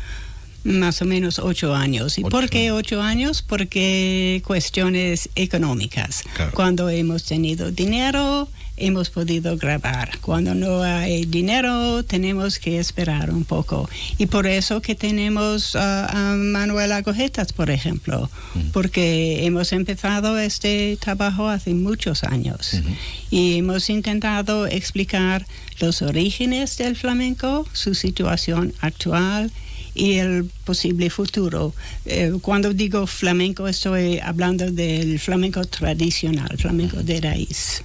más o menos ocho años. ¿Y por qué ocho años? Porque cuestiones económicas. Cuando hemos tenido dinero, hemos podido grabar. Cuando no hay dinero, tenemos que esperar un poco. Y por eso que tenemos ah, a Manuela Cojetas, por ejemplo, porque hemos empezado este trabajo hace muchos años y hemos intentado explicar los orígenes del flamenco, su situación actual y el posible futuro. Eh, cuando digo flamenco estoy hablando del flamenco tradicional, flamenco de raíz.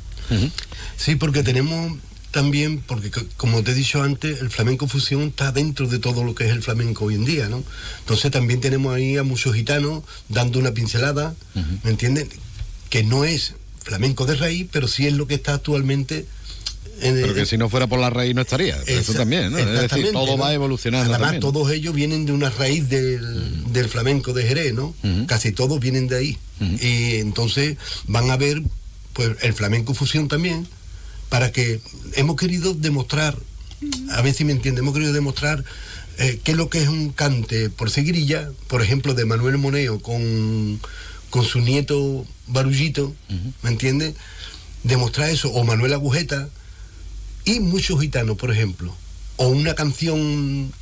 Sí, porque tenemos también, porque co- como te he dicho antes, el flamenco fusión está dentro de todo lo que es el flamenco hoy en día, ¿no? Entonces también tenemos ahí a muchos gitanos dando una pincelada, ¿me entiendes? Que no es flamenco de raíz, pero sí es lo que está actualmente en Pero que si no fuera por la raíz no estaría. Eso también, ¿no? Es decir, exactamente, todo ¿no? va evolucionando Además, también. todos ellos vienen de una raíz del, del flamenco de Jerez, ¿no? Casi todos vienen de ahí. Y entonces van a ver pues el flamenco fusión también, para que hemos querido demostrar, a ver si me entiende, hemos querido demostrar eh, qué es lo que es un cante por seguirilla, por ejemplo, de Manuel Moneo con, con su nieto Barullito, ¿me entiende? Demostrar eso, o Manuel Agujeta, y muchos gitanos, por ejemplo, o una canción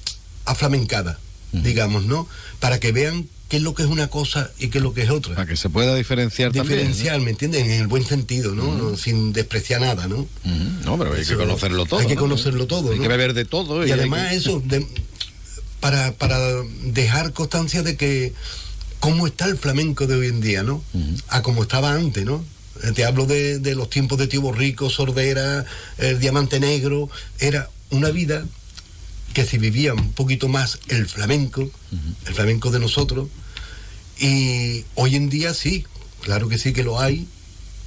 aflamencada, digamos, ¿no? Para que vean qué es lo que es una cosa y qué es lo que es otra. Para que se pueda diferenciar también. Diferenciar, ¿me entiendes? En el buen sentido, ¿no? No, Sin despreciar nada, ¿no? No, pero hay que conocerlo todo. Hay que ¿no? conocerlo todo. Hay ¿no? que beber de todo. Y, además que- eso, de- para, para dejar constancia de que cómo está el flamenco de hoy en día, ¿no? A como estaba antes, ¿no? Eh, Te hablo de, de los tiempos de Tío Borrico, Sordera, el Diamante Negro. Era una vida que si vivía un poquito más el flamenco, el flamenco de nosotros, y hoy en día sí, claro que sí que lo hay,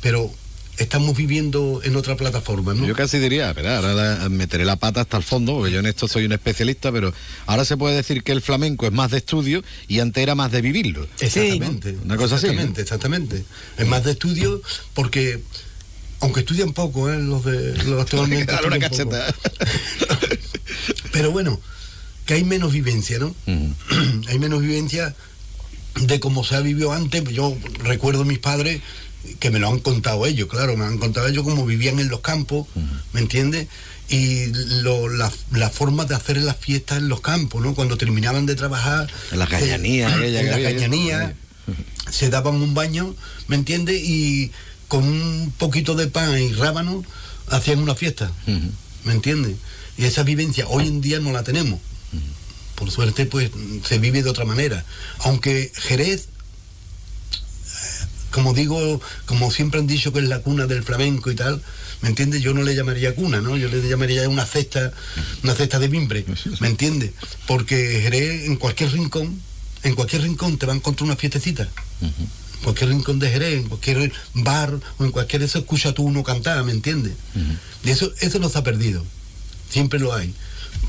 pero estamos viviendo en otra plataforma, ¿no? Yo casi diría, espera, ahora la- meteré la pata hasta el fondo, porque yo en esto soy un especialista, pero ahora se puede decir que el flamenco es más de estudio y antes era más de vivirlo. Exactamente. Una cosa así. ¿no? Exactamente, exactamente. Es más de estudio porque, aunque estudian poco, ¿eh? los de los [laughs] actualmente. Una cacheta. [laughs] Pero bueno, que hay menos vivencia, ¿no? [clears throat] hay menos vivencia de cómo se ha vivido antes. Yo recuerdo a mis padres que me lo han contado ellos, claro, me han contado ellos cómo vivían en los campos, ¿me entiendes? Y lo, la, la forma de hacer las fiestas en los campos, ¿no? Cuando terminaban de trabajar. En las cañanías, se- en había. cañanías, se daban un baño, ¿me entiendes? Y con un poquito de pan y rábano hacían una fiesta, ¿me entiendes? Y esa vivencia hoy en día no la tenemos. por suerte pues se vive de otra manera. Aunque Jerez, eh, como digo, como siempre han dicho que es la cuna del flamenco y tal, ¿me entiendes? Yo no le llamaría cuna, ¿no? Yo le llamaría una cesta, una cesta de mimbre, ¿me entiendes? Porque Jerez en cualquier rincón, en cualquier rincón te va a encontrar una fiestecita. En cualquier rincón de Jerez, en cualquier bar o en cualquier eso escucha tú uno cantar, ¿me entiendes? Y eso, eso no se ha perdido. Siempre lo hay.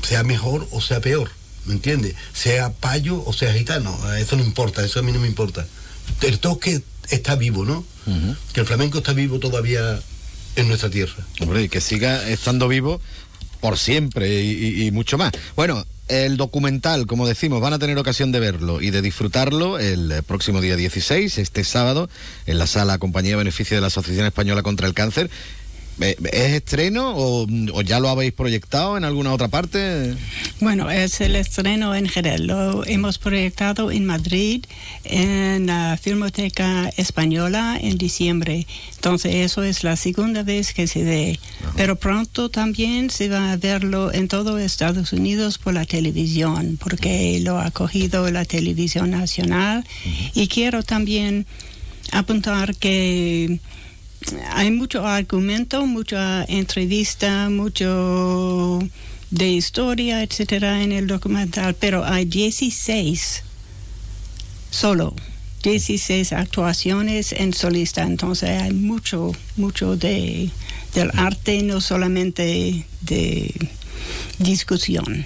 Sea mejor o sea peor, ¿me entiendes? Sea payo o sea gitano, eso no importa, eso a mí no me importa. El toque está vivo, ¿no? Que el flamenco está vivo todavía en nuestra tierra. Hombre, y que siga estando vivo por siempre y, y- y mucho más. Bueno, el documental, como decimos, van a tener ocasión de verlo y de disfrutarlo el próximo día 16, este sábado, en la sala Compañía Beneficio de la Asociación Española contra el Cáncer. ¿Es estreno o, o ya lo habéis proyectado en alguna otra parte? Bueno, es el estreno en Jerez. Lo hemos proyectado en Madrid, en la Filmoteca Española, en diciembre. Entonces, eso es la segunda vez que se ve. Pero pronto también se va a verlo en todo Estados Unidos por la televisión, porque lo ha cogido la televisión nacional. Y quiero también apuntar que hay mucho argumento, mucha entrevista, mucho de historia, etcétera, en el documental, pero hay 16 solo, 16 actuaciones en solista, entonces hay mucho, mucho de del arte, no solamente de discusión.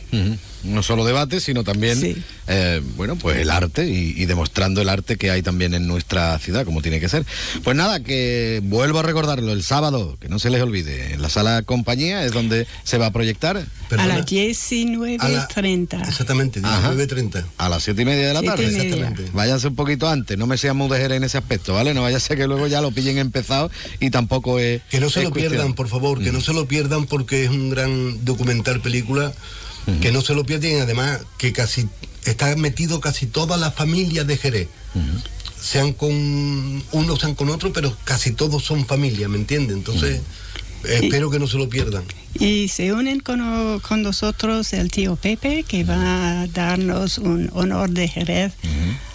No solo debate, sino también, eh, bueno, pues el arte y, y demostrando el arte que hay también en nuestra ciudad, como tiene que ser. Pues nada, que vuelvo a recordarlo, el sábado, que no se les olvide, en la sala compañía es donde se va a proyectar. A las 19.30. Exactamente, Ajá. 19.30. A las siete y media de la tarde. Exactamente. Váyanse un poquito antes, no me sean mudejera en ese aspecto, ¿vale? No vaya a ser que luego ya lo pillen empezado y tampoco es. Que no se es lo cuestión. pierdan, por favor, que no se lo pierdan porque es un gran documental, película, que no se lo pierdan y además que casi está metido casi todas las familias de Jerez. Sean con uno, sean con otro, pero casi todos son familia, ¿me entiendes? Entonces, espero que no se lo pierdan. Y se unen con, con nosotros el tío Pepe, que va a darnos un honor de Jerez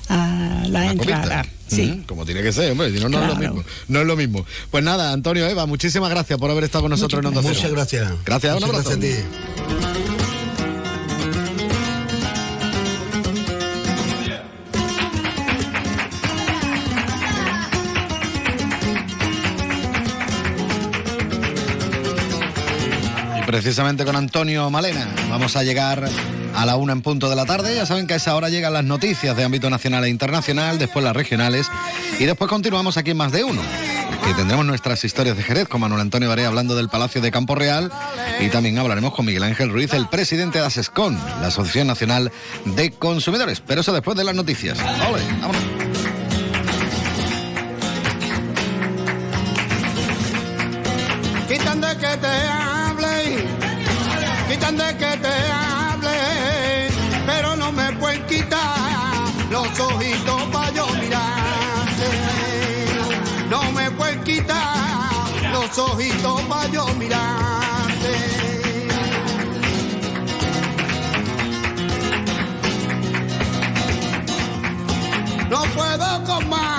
a la, La entrada. Sí. Como tiene que ser, hombre, si no, no es lo mismo. No es lo mismo. Pues nada, Antonio, Eva, muchísimas gracias por haber estado con nosotros en Onda Cero. Muchas gracias. Gracias, un Muchas abrazo. gracias a ti. Precisamente con Antonio Malena vamos a llegar a la una en punto de la tarde. Ya saben que a esa hora llegan las noticias de ámbito nacional e internacional, después las regionales y después continuamos aquí en Más de Uno. Que tendremos nuestras historias de Jerez con Manuel Antonio Barea hablando del Palacio de Campo Real y también hablaremos con Miguel Ángel Ruiz, el presidente de ASESCON, la Asociación Nacional de Consumidores. Pero eso después de las noticias. ¡Ole! Que te de que te hable, pero no me pueden quitar los ojitos para yo mirarte. No me pueden quitar los ojitos para yo mirarte. No puedo con más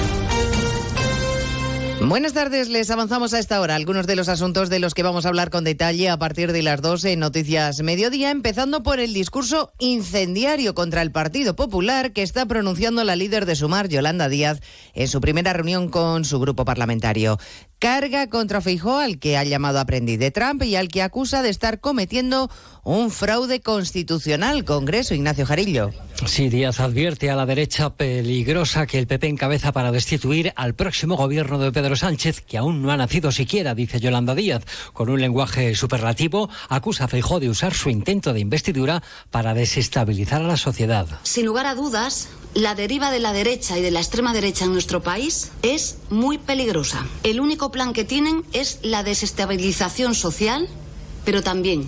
Buenas tardes, les avanzamos a esta hora algunos de los asuntos de los que vamos a hablar con detalle a partir de las 12 en Noticias Mediodía, empezando por el discurso incendiario contra el Partido Popular que está pronunciando la líder de Sumar, Yolanda Díaz, en su primera reunión con su grupo parlamentario. Carga contra Feijó, al que ha llamado aprendiz de Trump y al que acusa de estar cometiendo un fraude constitucional. Congreso, Ignacio Jarillo. Sí, Díaz advierte a la derecha peligrosa que el PP encabeza para destituir al próximo gobierno de Pedro Sánchez, que aún no ha nacido siquiera, dice Yolanda Díaz. Con un lenguaje superlativo, acusa a Feijó de usar su intento de investidura para desestabilizar a la sociedad. Sin lugar a dudas, la deriva de la derecha y de la extrema derecha en nuestro país es muy peligrosa. El único plan que tienen es la desestabilización social, pero también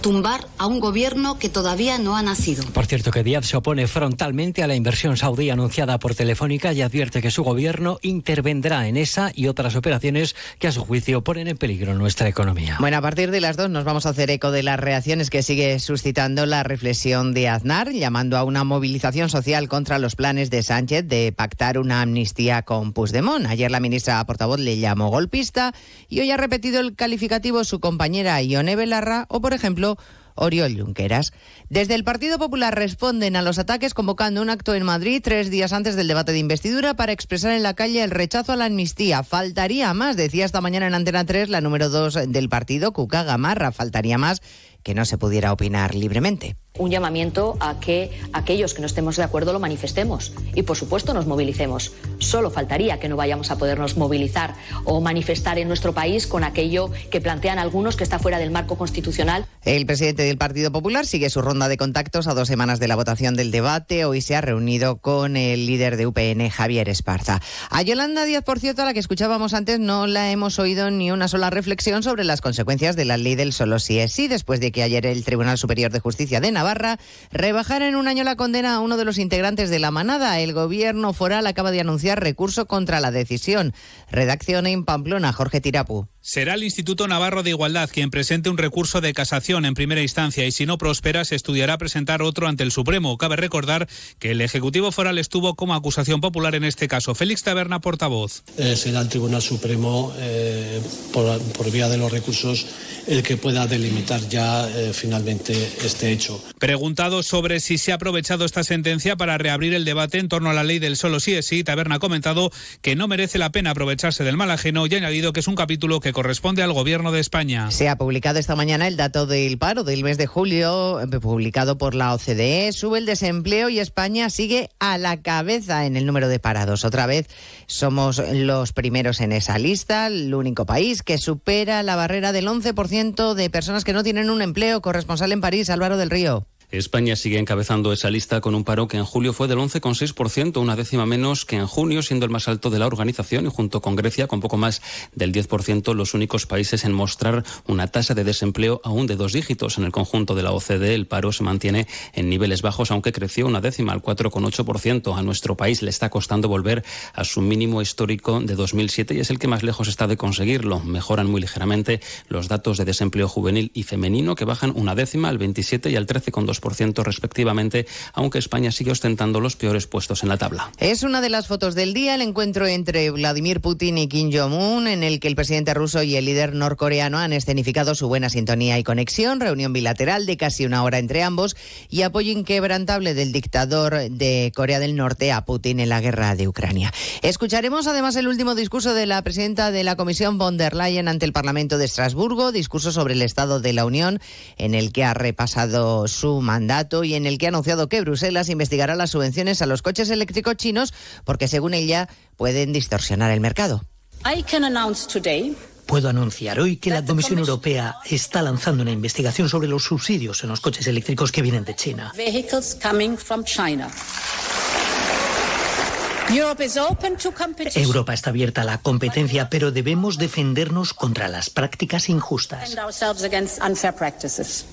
tumbar a un gobierno que todavía no ha nacido. Por cierto, que Díaz se opone frontalmente a la inversión saudí anunciada por Telefónica y advierte que su gobierno intervendrá en esa y otras operaciones que a su juicio ponen en peligro nuestra economía. Bueno, a partir de las dos nos vamos a hacer eco de las reacciones que sigue suscitando la reflexión de Aznar, llamando a una movilización social contra los planes de Sánchez de pactar una amnistía con Puigdemont. Ayer la ministra portavoz le llamó golpista y hoy ha repetido el calificativo su compañera Ione Belarra o, por ejemplo, Oriol Junqueras. Desde el Partido Popular responden a los ataques convocando un acto en Madrid tres días antes del debate de investidura para expresar en la calle el rechazo a la amnistía. Faltaría más, decía esta mañana en Antena 3 la número 2 del partido, Cuca Gamarra. Faltaría más que no se pudiera opinar libremente un llamamiento a que aquellos que no estemos de acuerdo lo manifestemos y, por supuesto, nos movilicemos. Solo faltaría que no vayamos a podernos movilizar o manifestar en nuestro país con aquello que plantean algunos que está fuera del marco constitucional. El presidente del Partido Popular sigue su ronda de contactos a dos semanas de la votación del debate. Hoy se ha reunido con el líder de UPN, Javier Esparza. A Yolanda Díaz, por cierto, a la que escuchábamos antes, no la hemos oído ni una sola reflexión sobre las consecuencias de la ley del solo sí es sí, después de que ayer el Tribunal Superior de Justicia de Navarra rebajara en un año la condena a uno de los integrantes de la manada. El gobierno foral acaba de anunciar recurso contra la decisión. Redacción en Pamplona, Jorge Tirapu. Será el Instituto Navarro de Igualdad quien presente un recurso de casación en primera instancia y si no prospera se estudiará presentar otro ante el Supremo. Cabe recordar que el Ejecutivo Foral estuvo como acusación popular en este caso. Félix Taberna, portavoz. Eh, será el Tribunal Supremo, eh, por, vía de los recursos, el que pueda delimitar ya eh, finalmente este hecho. Preguntado sobre si se ha aprovechado esta sentencia para reabrir el debate en torno a la ley del solo sí es sí, Taberna ha comentado que no merece la pena aprovecharse del mal ajeno y ha añadido que es un capítulo que corresponde al Gobierno de España. Se ha publicado esta mañana el dato del paro del mes de julio, eh, publicado por la OCDE. Sube el desempleo y España sigue a la cabeza en el número de parados. Otra vez somos los primeros en esa lista, el único país que supera la barrera del 11% de personas que no tienen un empleo. Corresponsal en París, Álvaro del Río. España sigue encabezando esa lista con un paro que en julio fue del 11,6%, una décima menos que en junio, siendo el más alto de la organización y junto con Grecia con poco más del 10%, los únicos países en mostrar una tasa de desempleo aún de dos dígitos. En el conjunto de la OCDE el paro se mantiene en niveles bajos, aunque creció una décima al 4,8%. A nuestro país le está costando volver a su mínimo histórico de 2007 y es el que más lejos está de conseguirlo. Mejoran muy ligeramente los datos de desempleo juvenil y femenino que bajan una décima al 27 y al 13,2% respectivamente, aunque España sigue ostentando los peores puestos en la tabla. Es una de las fotos del día, el encuentro entre Vladimir Putin y Kim Jong-un, en el que el presidente ruso y el líder norcoreano han escenificado su buena sintonía y conexión, reunión bilateral de casi una hora entre ambos y apoyo inquebrantable del dictador de Corea del Norte a Putin en la guerra de Ucrania. Escucharemos además el último discurso de la presidenta de la Comisión von der Leyen ante el Parlamento de Estrasburgo, discurso sobre el Estado de la Unión, en el que ha repasado su mandato y en el que ha anunciado que Bruselas investigará las subvenciones a los coches eléctricos chinos porque, según ella, pueden distorsionar el mercado. Puedo anunciar hoy que la Comisión Europea está lanzando una investigación sobre los subsidios en los coches eléctricos que vienen de China. Europa está abierta a la competencia, pero debemos defendernos contra las prácticas injustas.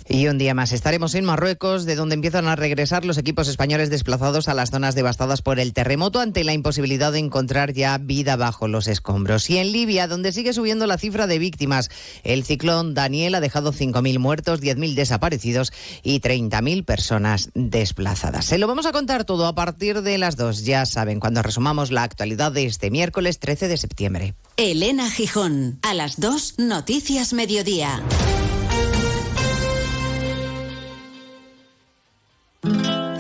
Y un día más estaremos en Marruecos, de donde empiezan a regresar los equipos españoles desplazados a las zonas devastadas por el terremoto ante la imposibilidad de encontrar ya vida bajo los escombros. Y en Libia, donde sigue subiendo la cifra de víctimas, el ciclón Daniel ha dejado 5.000 muertos, 10.000 desaparecidos y 30.000 personas desplazadas. Se lo vamos a contar todo a partir de las dos. Ya saben, cuando resumamos la actualidad de este miércoles 13 de septiembre. Elena Gijón, a las 2, Noticias Mediodía.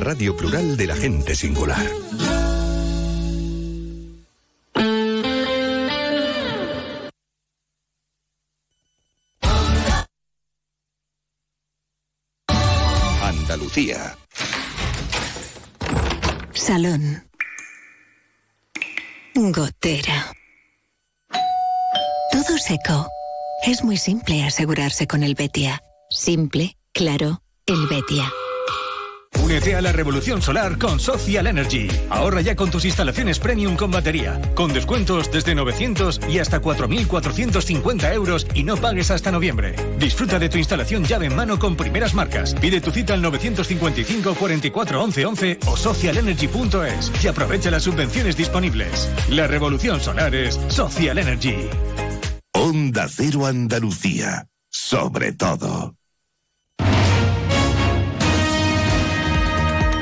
Radio plural de la gente singular. Andalucía. Salón. Gotera. Todo seco. Es muy simple asegurarse con el Betia. Simple, claro, el Betia. Únete a la revolución solar con Social Energy. Ahorra ya con tus instalaciones premium con batería, con descuentos desde 900 y hasta 4.450 euros y no pagues hasta noviembre. Disfruta de tu instalación llave en mano con primeras marcas. Pide tu cita al 955 44 11 11 o socialenergy.es y aprovecha las subvenciones disponibles. La revolución solar es Social Energy. Onda Cero Andalucía. Sobre todo.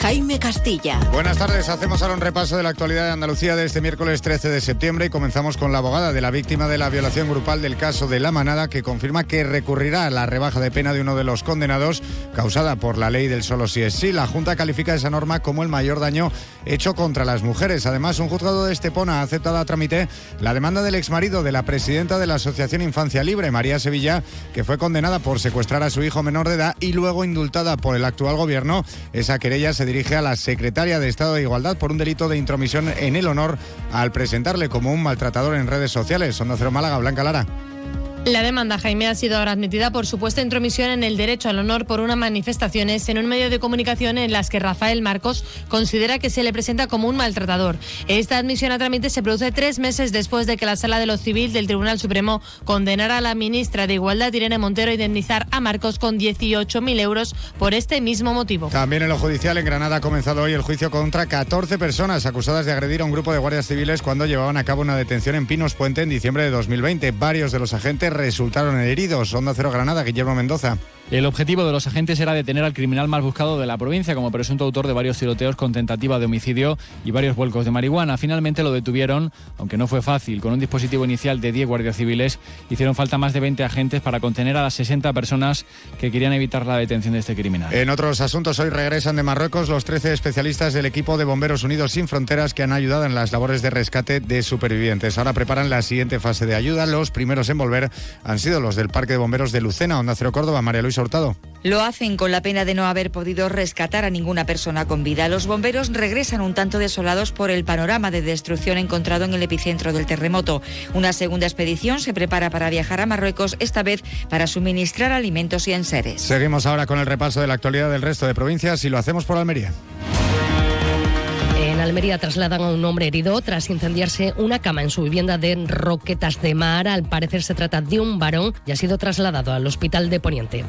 Jaime Castilla. Buenas tardes, hacemos ahora un repaso de la actualidad de Andalucía de este miércoles 13 de septiembre y comenzamos con la abogada de la víctima de la violación grupal del caso de La Manada que confirma que recurrirá a la rebaja de pena de uno de los condenados causada por la ley del solo si es sí. La Junta califica esa norma como el mayor daño hecho contra las mujeres. Además, un juzgado de Estepona ha aceptado a trámite la demanda del exmarido de la presidenta de la Asociación Infancia Libre, María Sevilla, que fue condenada por secuestrar a su hijo menor de edad y luego indultada por el actual gobierno. Esa querella se dirige a la secretaria de Estado de Igualdad por un delito de intromisión en el honor al presentarle como un maltratador en redes sociales. Onda Cero Málaga, Blanca Lara. La demanda, Jaime, ha sido ahora admitida por supuesta intromisión en el derecho al honor por unas manifestaciones en un medio de comunicación en las que Rafael Marcos considera que se le presenta como un maltratador. Esta admisión a trámite se produce tres meses después de que la Sala de lo Civil del Tribunal Supremo condenara a la ministra de Igualdad, Irene Montero, a indemnizar a Marcos con 18.000 euros por este mismo motivo. También en lo judicial en Granada ha comenzado hoy el juicio contra 14 personas acusadas de agredir a un grupo de guardias civiles cuando llevaban a cabo una detención en Pinos Puente en diciembre de 2020. Varios de los agentes resultaron heridos. Onda Cero Granada, Guillermo Mendoza. El objetivo de los agentes era detener al criminal más buscado de la provincia como presunto autor de varios tiroteos con tentativa de homicidio y varios vuelcos de marihuana. Finalmente lo detuvieron, aunque no fue fácil. Con un dispositivo inicial de 10 guardias civiles hicieron falta más de 20 agentes para contener a las 60 personas que querían evitar la detención de este criminal. En otros asuntos, hoy regresan de Marruecos los 13 especialistas del equipo de Bomberos Unidos Sin Fronteras que han ayudado en las labores de rescate de supervivientes. Ahora preparan la siguiente fase de ayuda. Los primeros en volver han sido los del Parque de Bomberos de Lucena, Onda Cero Córdoba, María Luisa Hurtado. Lo hacen con la pena de no haber podido rescatar a ninguna persona con vida. Los bomberos regresan un tanto desolados por el panorama de destrucción encontrado en el epicentro del terremoto. Una segunda expedición se prepara para viajar a Marruecos, esta vez para suministrar alimentos y enseres. Seguimos ahora con el repaso de la actualidad del resto de provincias y lo hacemos por Almería. En Almería trasladan a un hombre herido tras incendiarse una cama en su vivienda de Roquetas de Mar. Al parecer se trata de un varón y ha sido trasladado al hospital de Poniente.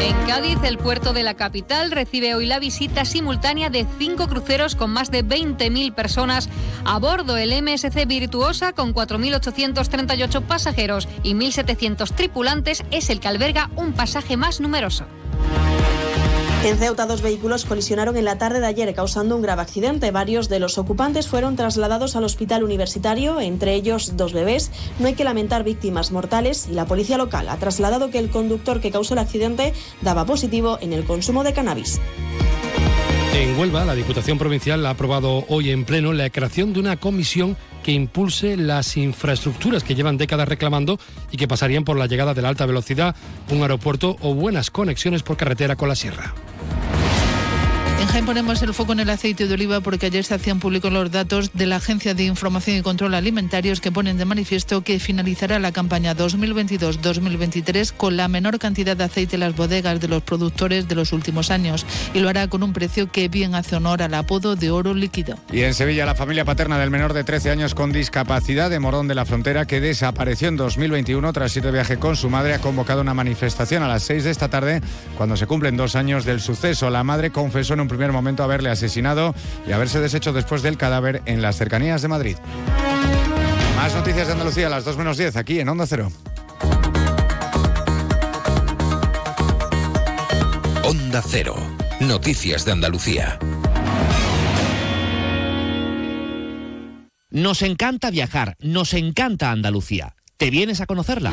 En Cádiz, el puerto de la capital recibe hoy la visita simultánea de cinco cruceros con más de 20.000 personas a bordo. El MSC Virtuosa, con 4.838 pasajeros y 1.700 tripulantes, es el que alberga un pasaje más numeroso. En Ceuta, dos vehículos colisionaron en la tarde de ayer, causando un grave accidente. Varios de los ocupantes fueron trasladados al hospital universitario, entre ellos dos bebés. No hay que lamentar víctimas mortales y la policía local ha trasladado que el conductor que causó el accidente daba positivo en el consumo de cannabis. En Huelva, la Diputación Provincial ha aprobado hoy en pleno la creación de una comisión que impulse las infraestructuras que llevan décadas reclamando y que pasarían por la llegada de la alta velocidad, un aeropuerto o buenas conexiones por carretera con la sierra. En Jaén ponemos el foco en el aceite de oliva porque ayer se hacían públicos los datos de la Agencia de Información y Control Alimentarios que ponen de manifiesto que finalizará la campaña 2022-2023 con la menor cantidad de aceite en las bodegas de los productores de los últimos años y lo hará con un precio que bien hace honor al apodo de oro líquido. Y en Sevilla, la familia paterna del menor de 13 años con discapacidad de Morón de la Frontera, que desapareció en 2021 tras ir de viaje con su madre, ha convocado una manifestación a las 6 de esta tarde, cuando se cumplen dos años del suceso. La madre confesó en un primer momento haberle asesinado y haberse deshecho después del cadáver en las cercanías de Madrid. Más noticias de Andalucía a las 2 menos 10, aquí en Onda Cero. Onda Cero. Noticias de Andalucía. Nos encanta viajar, nos encanta Andalucía. ¿Te vienes a conocerla?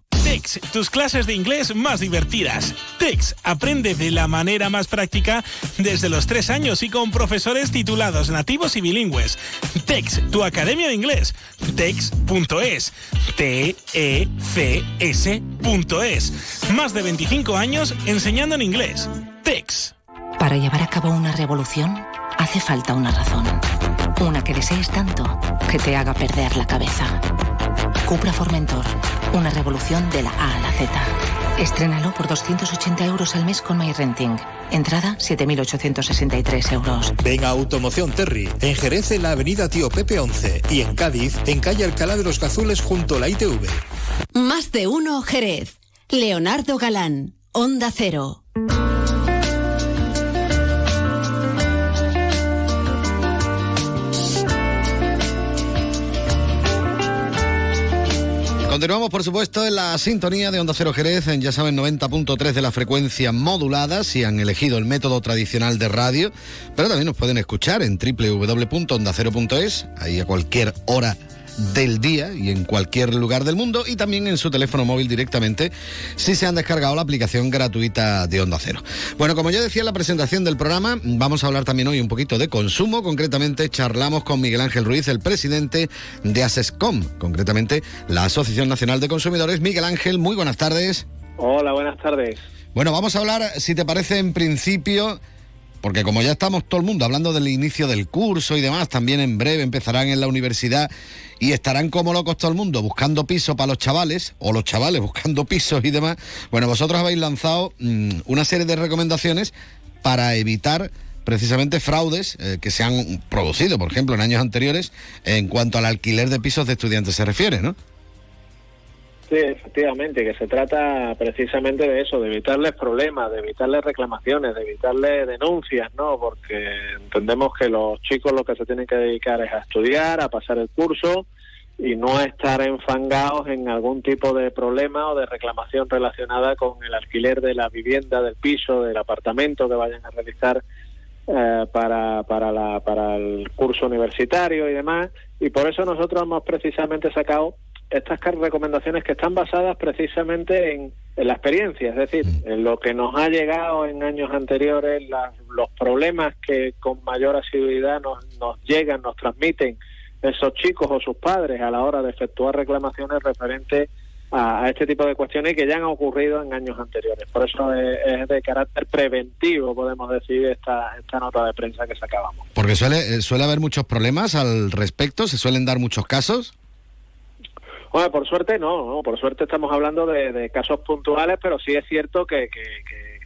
TEX, tus clases de inglés más divertidas. TEX, aprende de la manera más práctica desde los tres años y con profesores titulados nativos y bilingües. TEX, tu academia de inglés. TEX.es. T-E-C-S.es. Más de 25 años enseñando en inglés. TEX. Para llevar a cabo una revolución, hace falta una razón. Una que desees tanto que te haga perder la cabeza. Cupra Formentor. Una revolución de la A a la Z. Estrénalo por 280 euros al mes con MyRenting. Entrada 7.863 euros. Ven a Automoción Terry, en Jerez en la avenida Tío Pepe 11 y en Cádiz en calle Alcalá de los Gazules junto a la ITV. Más de uno Jerez. Leonardo Galán, Onda Cero. Continuamos, por supuesto, en la sintonía de Onda Cero Jerez, en ya saben, 90.3 de la frecuencia modulada, si han elegido el método tradicional de radio, pero también nos pueden escuchar en www.ondacero.es, ahí a cualquier hora del día y en cualquier lugar del mundo y también en su teléfono móvil directamente si se han descargado la aplicación gratuita de Onda Cero. Bueno, como ya decía en la presentación del programa, vamos a hablar también hoy un poquito de consumo, concretamente charlamos con Miguel Ángel Ruiz, el presidente de ASESCOM, concretamente la Asociación Nacional de Consumidores. Miguel Ángel, muy buenas tardes. Hola, buenas tardes. Bueno, vamos a hablar, si te parece, en principio porque como ya estamos todo el mundo hablando del inicio del curso y demás, también en breve empezarán en la universidad y estarán como locos todo el mundo buscando piso para los chavales, o los chavales [laughs] buscando pisos y demás. Bueno, vosotros habéis lanzado mm, una serie de recomendaciones para evitar precisamente fraudes eh, que se han producido, por ejemplo, en años anteriores, en cuanto al alquiler de pisos de estudiantes se refiere, ¿no? Sí, efectivamente, que se trata precisamente de eso, de evitarles problemas, de evitarles reclamaciones, de evitarles denuncias, ¿no? Porque entendemos que los chicos lo que se tienen que dedicar es a estudiar, a pasar el curso y no estar enfangados en algún tipo de problema o de reclamación relacionada con el alquiler de la vivienda, del piso, del apartamento que vayan a realizar eh, para, para, la, para el curso universitario y demás. Y por eso nosotros hemos precisamente sacado estas recomendaciones que están basadas precisamente en, la experiencia, es decir, en lo que nos ha llegado en años anteriores, los problemas que con mayor asiduidad nos, nos llegan, nos transmiten esos chicos o sus padres a la hora de efectuar reclamaciones referentes a, este tipo de cuestiones que ya han ocurrido en años anteriores. Por eso es, de carácter preventivo, podemos decir, esta, esta nota de prensa que sacábamos. Porque suele, eh, suele haber muchos problemas al respecto, se suelen dar muchos casos. Bueno, por suerte no, por suerte estamos hablando de, casos puntuales, pero sí es cierto que,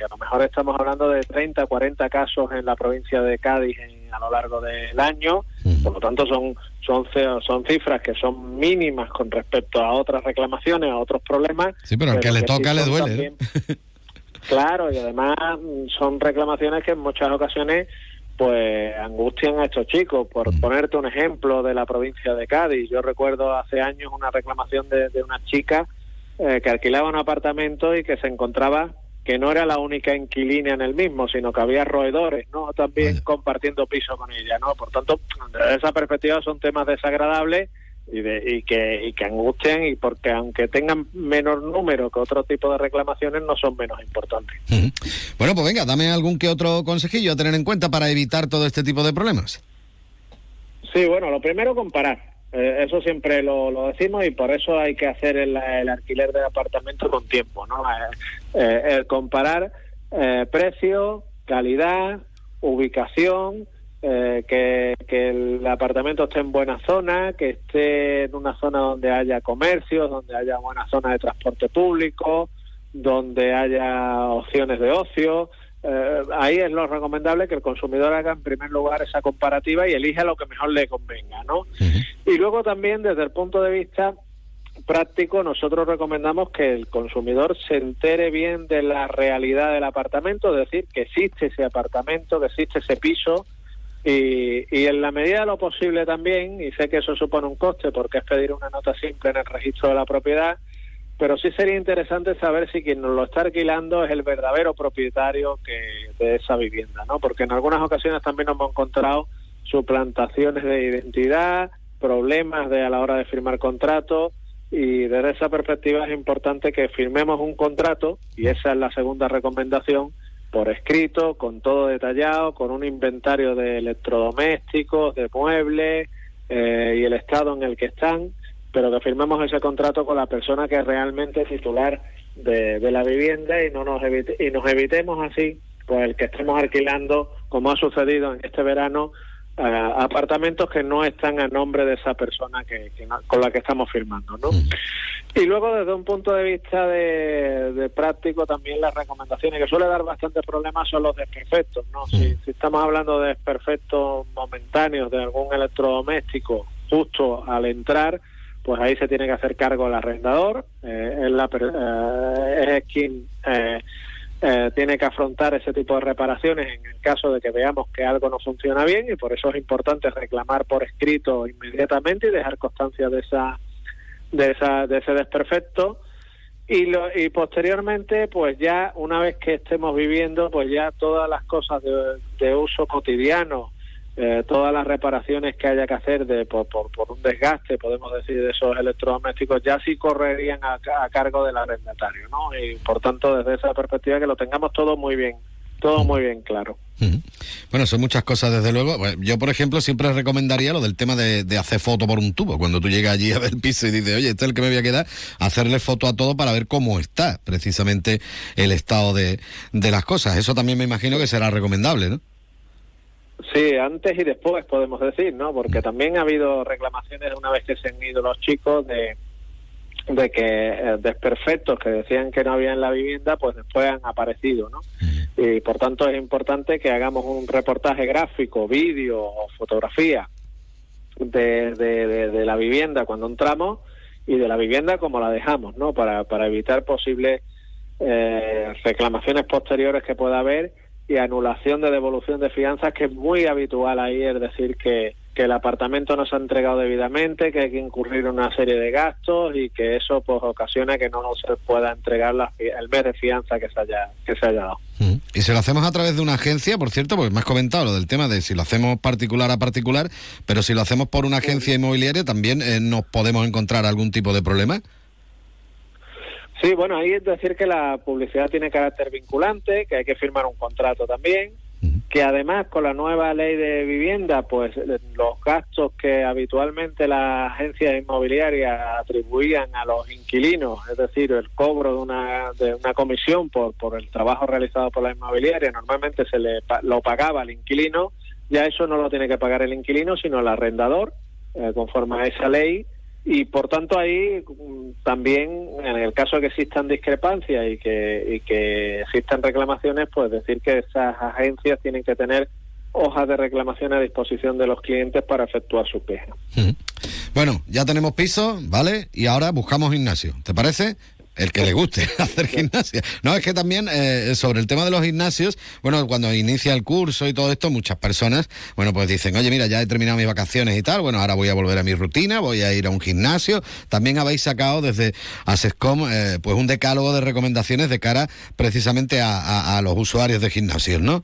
a lo mejor estamos hablando de 30, 40 casos en la provincia de Cádiz a lo largo del año, por lo tanto son, son, son cifras que son mínimas con respecto a otras reclamaciones, a otros problemas. Sí, pero al que le toca le duele. claro, y además son reclamaciones que en muchas ocasiones pues angustian a estos chicos. Por ponerte un ejemplo de la provincia de Cádiz, yo recuerdo hace años una reclamación de, de una chica eh, que alquilaba un apartamento y que se encontraba que no era la única inquilina en el mismo, sino que había roedores, ¿no? También compartiendo piso con ella, ¿no? Por tanto, desde esa perspectiva son temas desagradables y, de, y que y que angustian y porque aunque tengan menor número que otro tipo de reclamaciones no son menos importantes. Bueno, pues venga, dame algún que otro consejillo a tener en cuenta para evitar todo este tipo de problemas. Sí, bueno, lo primero comparar. Eh, eso siempre lo, lo, decimos y por eso hay que hacer el, el alquiler de apartamento con tiempo, ¿no? Eh, eh, el comparar precio, calidad, ubicación, que, que, el apartamento esté en buena zona, que esté en una zona donde haya comercios, donde haya buena zona de transporte público, donde haya opciones de ocio. Eh, ahí es lo recomendable que el consumidor haga en primer lugar esa comparativa y elija lo que mejor le convenga, ¿no? Y luego también desde el punto de vista práctico nosotros recomendamos que el consumidor se entere bien de la realidad del apartamento, es decir, que existe ese apartamento, que existe ese piso, y, y, en la medida de lo posible también, y sé que eso supone un coste porque es pedir una nota simple en el registro de la propiedad, pero sí sería interesante saber si quien nos lo está alquilando es el verdadero propietario que de esa vivienda, ¿no? Porque en algunas ocasiones también nos hemos encontrado suplantaciones de identidad, problemas de a la hora de firmar contratos y desde esa perspectiva es importante que firmemos un contrato y esa es la segunda recomendación por escrito, con todo detallado, con un inventario de electrodomésticos, de muebles eh, y el estado en el que están, pero que firmemos ese contrato con la persona que es realmente titular de, la vivienda y no nos evite, y nos evitemos así pues el que estemos alquilando, como ha sucedido en este verano, uh, apartamentos que no están a nombre de esa persona que, que no, con la que estamos firmando, ¿no? Y luego desde un punto de vista de, de, práctico también las recomendaciones que suele dar bastantes problemas son los desperfectos, ¿no? Si, si estamos hablando de desperfectos momentáneos de algún electrodoméstico justo al entrar, pues ahí se tiene que hacer cargo el arrendador, eh, es, la, eh, es quien eh, eh, tiene que afrontar ese tipo de reparaciones en el caso de que veamos que algo no funciona bien y por eso es importante reclamar por escrito inmediatamente y dejar constancia de esa de esa de ese desperfecto. Y lo, y posteriormente pues ya una vez que estemos viviendo pues ya todas las cosas de, de uso cotidiano eh, todas las reparaciones que haya que hacer de por, por, por, un desgaste, podemos decir, de esos electrodomésticos, ya sí correrían a, cargo del arrendatario, ¿no? Y por tanto, desde esa perspectiva, que lo tengamos todo muy bien, todo muy bien claro. Bueno, son muchas cosas, desde luego. Yo, por ejemplo, siempre recomendaría lo del tema de, de, hacer foto por un tubo. Cuando tú llegas allí a ver el piso y dices, oye, este es el que me voy a quedar, hacerle foto a todo para ver cómo está precisamente el estado de, de las cosas. Eso también me imagino que será recomendable, ¿no? Sí, antes y después podemos decir, ¿no? Porque también ha habido reclamaciones una vez que se han ido los chicos de, de que eh, desperfectos que decían que no había en la vivienda, pues después han aparecido, ¿no? Y por tanto es importante que hagamos un reportaje gráfico, vídeo o fotografía de, de, de, de la vivienda cuando entramos y de la vivienda como la dejamos, ¿no? Para, para evitar posibles eh, reclamaciones posteriores que pueda haber y anulación de devolución de fianzas, que es muy habitual ahí, es decir, que, que el apartamento no se ha entregado debidamente, que hay que incurrir una serie de gastos y que eso pues ocasiona que no se pueda entregar la, el mes de fianza que se haya, que se haya dado. Y si lo hacemos a través de una agencia, por cierto, pues me has comentado lo del tema de si lo hacemos particular a particular, pero si lo hacemos por una agencia inmobiliaria, ¿también eh, nos podemos encontrar algún tipo de problema? Sí, bueno, ahí es decir que la publicidad tiene carácter vinculante, que hay que firmar un contrato también, que además con la nueva ley de vivienda, pues los gastos que habitualmente las agencias inmobiliarias atribuían a los inquilinos, es decir, el cobro de una, de una comisión por, por el trabajo realizado por la inmobiliaria, normalmente se le lo pagaba al inquilino, ya eso no lo tiene que pagar el inquilino, sino el arrendador, eh, conforme a esa ley, y por tanto ahí también en el caso de que existan discrepancias y que, existan reclamaciones pues decir que esas agencias tienen que tener hojas de reclamación a disposición de los clientes para efectuar su queja. Bueno, ya tenemos piso, ¿vale? Y ahora buscamos gimnasio, ¿te parece? El que le guste [laughs] hacer gimnasia. No, es que también eh, sobre el tema de los gimnasios, bueno, cuando inicia el curso y todo esto, muchas personas, bueno, pues dicen, oye, mira, ya he terminado mis vacaciones y tal, bueno, ahora voy a volver a mi rutina, voy a ir a un gimnasio. También habéis sacado desde ASESCOM, eh, pues un decálogo de recomendaciones de cara precisamente a, a los usuarios de gimnasios, ¿no?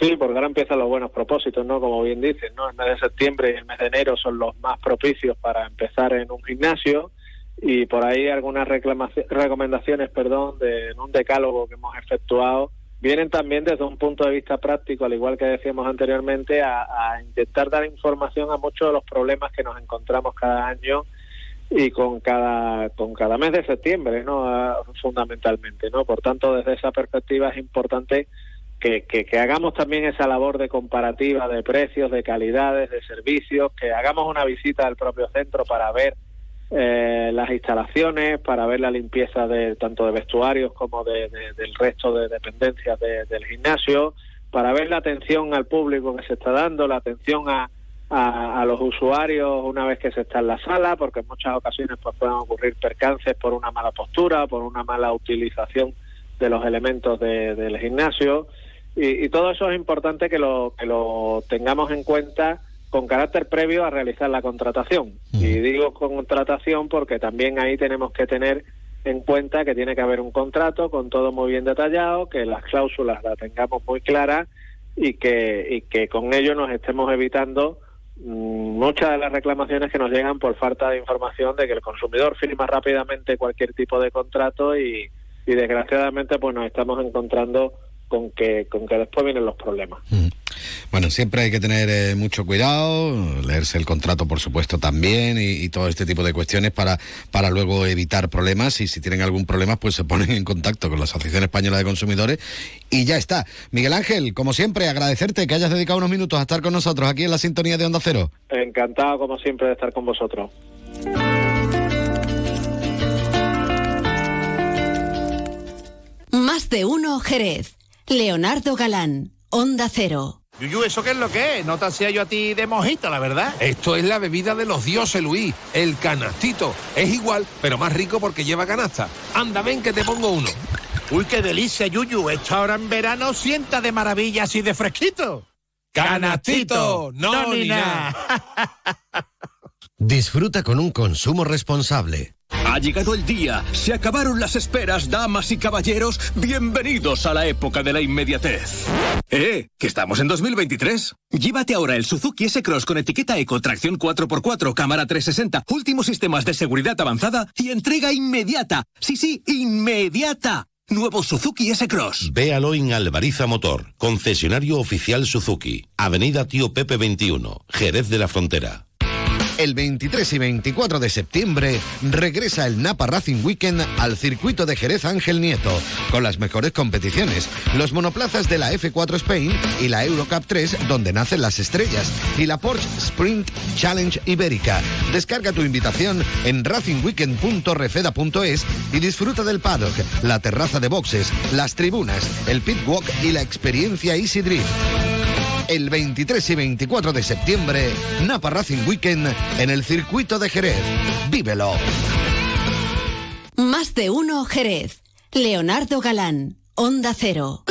Sí, porque ahora empiezan los buenos propósitos, ¿no? Como bien dices, ¿no? El mes de septiembre y el mes de enero son los más propicios para empezar en un gimnasio y por ahí algunas recomendaciones, perdón, de un decálogo que hemos efectuado vienen también desde un punto de vista práctico, al igual que decíamos anteriormente, a, intentar dar información a muchos de los problemas que nos encontramos cada año y con cada con cada mes de septiembre, ¿no? Ah, fundamentalmente, ¿no? Por tanto, desde esa perspectiva es importante que, que, hagamos también esa labor de comparativa de precios, de calidades, de servicios, que hagamos una visita al propio centro para ver eh, las instalaciones, para ver la limpieza de tanto de vestuarios como de, del resto de dependencias del gimnasio, para ver la atención al público que se está dando, la atención a, a, los usuarios una vez que se está en la sala, porque en muchas ocasiones pues, pueden ocurrir percances por una mala postura, por una mala utilización de los elementos del gimnasio. Y, y, todo eso es importante que lo, que lo tengamos en cuenta con carácter previo a realizar la contratación. Y digo contratación porque también ahí tenemos que tener en cuenta que tiene que haber un contrato con todo muy bien detallado, que las cláusulas las tengamos muy claras y que, y que con ello nos estemos evitando mm, muchas de las reclamaciones que nos llegan por falta de información de que el consumidor firma rápidamente cualquier tipo de contrato y, y desgraciadamente pues nos estamos encontrando con que, con que después vienen los problemas. Bueno, siempre hay que tener eh, mucho cuidado, leerse el contrato, por supuesto, también, y, todo este tipo de cuestiones para, para luego evitar problemas. Y si tienen algún problema, pues se ponen en contacto con la Asociación Española de Consumidores y ya está. Miguel Ángel, como siempre, agradecerte que hayas dedicado unos minutos a estar con nosotros aquí en la sintonía de Onda Cero. Encantado, como siempre, de estar con vosotros. Más de uno, Jerez. Leonardo Galán, Onda Cero. Yuyu, ¿eso qué es lo que es? No te hacía yo a ti de mojito, la verdad. Esto es la bebida de los dioses, Luis. El canastito. Es igual, pero más rico porque lleva canasta. Anda, ven que te pongo uno. Uy, qué delicia, Yuyu. Esto ahora en verano sienta de maravilla así de fresquito. ¡Canastito! No, ni nada. [laughs] Disfruta con un consumo responsable. Ha llegado el día, se acabaron las esperas, damas y caballeros, bienvenidos a la época de la inmediatez. ¡Eh! Que estamos en 2023. Llévate ahora el Suzuki S-Cross con etiqueta Eco, tracción 4x4, cámara 360, últimos sistemas de seguridad avanzada y entrega inmediata. Sí, sí, inmediata. Nuevo Suzuki S-Cross. Véalo en Alvariza Motor, concesionario oficial Suzuki, Avenida Tío Pepe 21, Jerez de la Frontera. El 23 y 24 de septiembre regresa el Napa Racing Weekend al circuito de Jerez Ángel Nieto, con las mejores competiciones, los monoplazas de la F4 Spain y la Eurocup 3, donde nacen las estrellas, y la Porsche Sprint Challenge Ibérica. Descarga tu invitación en racingweekend.refeda.es y disfruta del paddock, la terraza de boxes, las tribunas, el pit walk y la experiencia Easy Drift el 23 y 24 de septiembre, Napa Racing Weekend en el circuito de Jerez. ¡Vívelo! Más de uno Jerez. Leonardo Galán, Onda Cero.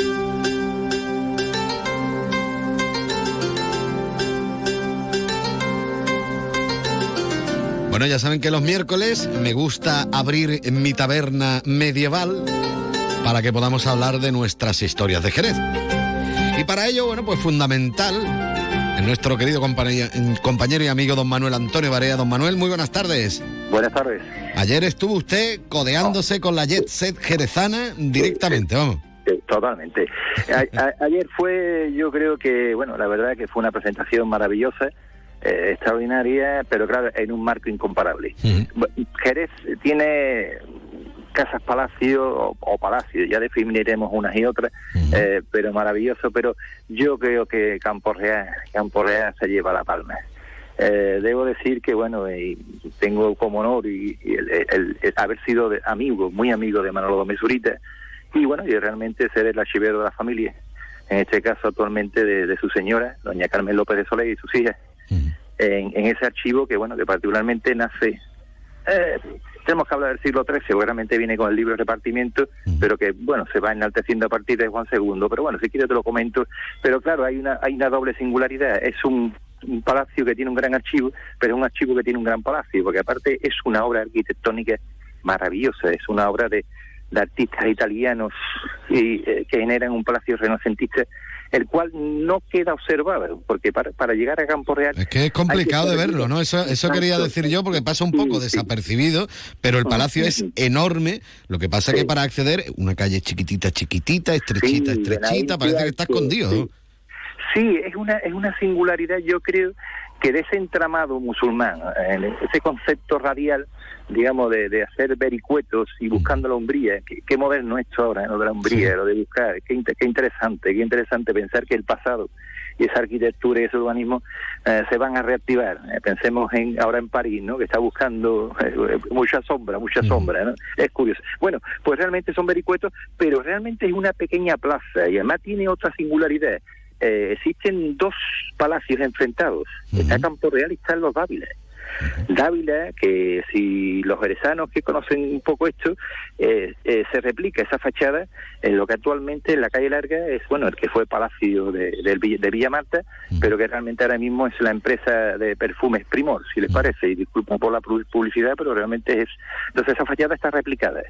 Bueno, ya saben que los miércoles me gusta abrir mi taberna medieval para que podamos hablar de nuestras historias de Jerez. Y para ello, bueno, pues fundamental en nuestro querido compañero y amigo don Manuel Antonio Barea. Don Manuel, muy buenas tardes. Buenas tardes. Ayer estuvo usted codeándose con la Jet Set jerezana directamente, vamos. totalmente. ayer fue, yo creo que, bueno, la verdad que fue una presentación maravillosa. Eh, extraordinaria, pero claro, en un marco incomparable. Jerez tiene casas palacio o, palacio, ya definiremos unas y otras, eh, pero maravilloso, pero yo creo que Campo Real, Campo Real se lleva la palma. Eh, debo decir que, bueno, tengo como honor y, el, haber sido amigo, muy amigo de Manolo Gómez y bueno, y realmente ser el archivero de la familia, en este caso actualmente de, su señora, doña Carmen López de Soler y sus hijas, en, ese archivo que, bueno, que particularmente nace eh, tenemos que hablar del siglo XIII, seguramente viene con el libro de repartimiento, pero que, bueno, se va enalteciendo a partir de Juan II. Pero bueno, si quieres te lo comento. Pero claro, hay una, hay una doble singularidad. Es un, un palacio que tiene un gran archivo, pero es un archivo que tiene un gran palacio, porque aparte es una obra arquitectónica maravillosa, es una obra de, de artistas italianos y, eh, que generan un palacio renacentista el cual no queda observado, porque para, para llegar a Campo Real... Es que es complicado de verlo, ¿no? Eso, eso quería decir yo, porque pasa un poco desapercibido, pero el palacio es enorme, lo que pasa que para acceder, una calle chiquitita, chiquitita, estrechita, estrechita, parece que está escondido. Sí, es una, es una singularidad, yo creo, que de ese entramado musulmán, ese concepto radial, digamos, de, de hacer vericuetos y buscando la umbría, qué, qué moderno esto ahora, lo de la umbría, lo de buscar, qué, qué interesante, qué interesante pensar que el pasado y esa arquitectura y ese urbanismo eh, se van a reactivar. Eh, pensemos en ahora en París, ¿no? Que está buscando eh, mucha sombra, mucha sombra, ¿no? Es curioso. Bueno, pues realmente son vericuetos, pero realmente es una pequeña plaza y además tiene otra singularidad. Eh, existen dos palacios enfrentados. Está Campo Real y están los Dávilas. Dávila, que si los jerezanos que conocen un poco esto, eh, eh, se replica esa fachada en lo que actualmente en la calle Larga es, bueno, el que fue palacio de, de Villa Marta, pero que realmente ahora mismo es la empresa de perfumes Primor, si les parece, y disculpen por la pu- publicidad, pero realmente es... Entonces esa fachada está replicada.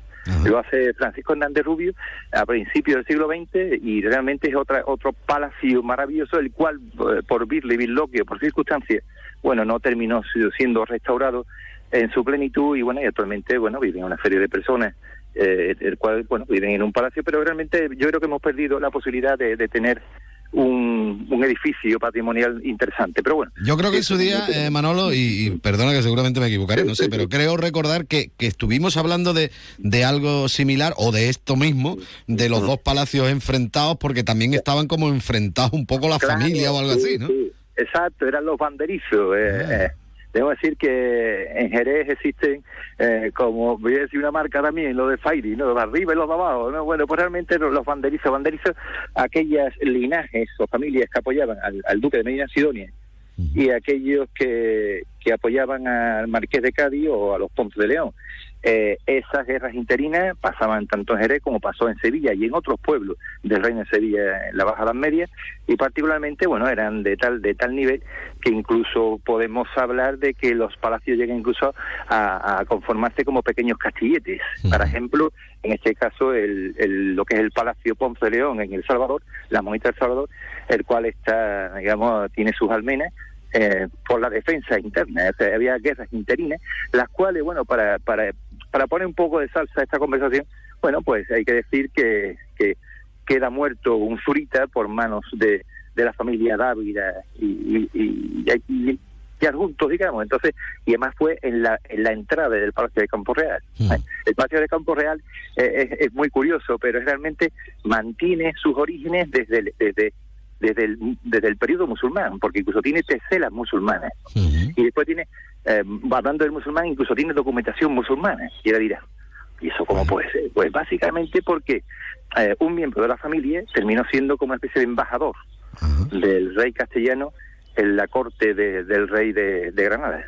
Lo hace Francisco Hernández Rubio a principios del siglo XX y realmente es otra otro palacio maravilloso, el cual, eh, por virle, birloquio, por circunstancias, bueno, no terminó si- siendo restaurado en su plenitud y bueno, y actualmente, bueno, viven una serie de personas, eh, el cual, bueno, viven en un palacio, pero realmente yo creo que hemos perdido la posibilidad de, de tener un, un edificio patrimonial interesante, pero bueno. Yo creo que en su día, eh, Manolo, y, y perdona que seguramente me equivocaré, no sé, pero creo recordar que, que estuvimos hablando de, de algo similar o de esto mismo, de los dos palacios enfrentados, porque también estaban como enfrentados un poco la Claro, familia o algo sí, así, ¿no? sí, exacto, eran los banderizos. eh, eh. Debo decir que en Jerez existen, eh, como voy a decir una marca también, lo de Fairy, ¿no? Los de arriba y los de abajo, ¿no? Bueno, pues realmente los, banderizos, banderizos, aquellas linajes o familias que apoyaban al, al duque de Medina Sidonia y aquellos que, que apoyaban al Marqués de Cádiz o a los Pontes de León. Eh, esas guerras interinas pasaban tanto en Jerez como pasó en Sevilla y en otros pueblos del reino de Sevilla en la Baja Edad Media y particularmente bueno eran de tal de tal nivel que incluso podemos hablar de que los palacios llegan incluso a, a conformarse como pequeños castilletes por ejemplo en este caso el, el- lo que es el Palacio Ponce de León en El Salvador la monita del Salvador el cual está digamos tiene sus almenas eh, por la defensa interna. O sea, había guerras interinas, las cuales, bueno, para, para, para poner un poco de salsa a esta conversación, bueno, pues hay que decir que, que queda muerto un Zurita por manos de, de la familia Dávila y, y, y, adjuntos, digamos. Entonces, y además fue en la, en la entrada del Palacio de Campo Real. El Palacio de Campo Real eh, es, es muy curioso, pero realmente mantiene sus orígenes desde, el- desde, desde el, desde el periodo musulmán, porque incluso tiene teselas musulmanas. Y después tiene, eh, hablando del musulmán, incluso tiene documentación musulmana. Y ahora dirá, ¿y eso cómo puede ser? Pues básicamente porque eh, un miembro de la familia terminó siendo como una especie de embajador del rey castellano en la corte de- del rey de, de Granada.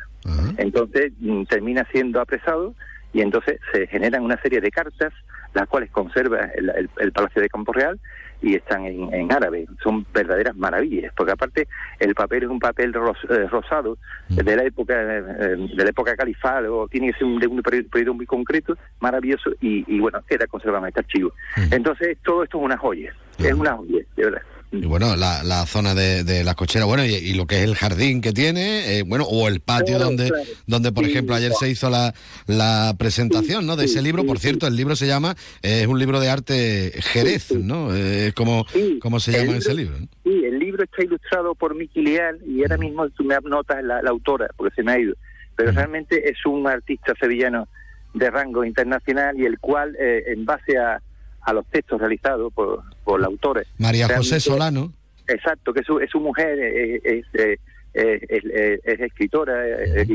Entonces mm, termina siendo apresado y entonces se generan una serie de cartas, las cuales conserva el, el- el Palacio de Campo Real y están en, en árabe. Son verdaderas maravillas, porque aparte el papel es un papel ros- eh, rosado de la época eh, de la época califal o tiene que ser un, de un periodo, periodo muy concreto, maravilloso y, y bueno, queda conservado en este archivo. Entonces todo esto es una joya, es una joya, de verdad. Y bueno, la, la zona de, de las cocheras, bueno, y, y lo que es el jardín que tiene, eh, bueno, o el patio Claro, donde, claro. donde por Sí, ejemplo, ayer se hizo la, la presentación, ¿no? De ese libro, por cierto, el libro se llama, eh, es un libro de arte Jerez, ¿no? Eh, como, como se llama El ese libro. ¿no? Sí, el libro está ilustrado por Miki Leal y ahora mismo tú me notas la, la autora, porque se me ha ido. Pero realmente es un artista sevillano de rango internacional y el cual, eh, en base a, a los textos realizados por, por la autora... María José Solano. Exacto, que su, es su mujer, es, eh, es, es escritora, es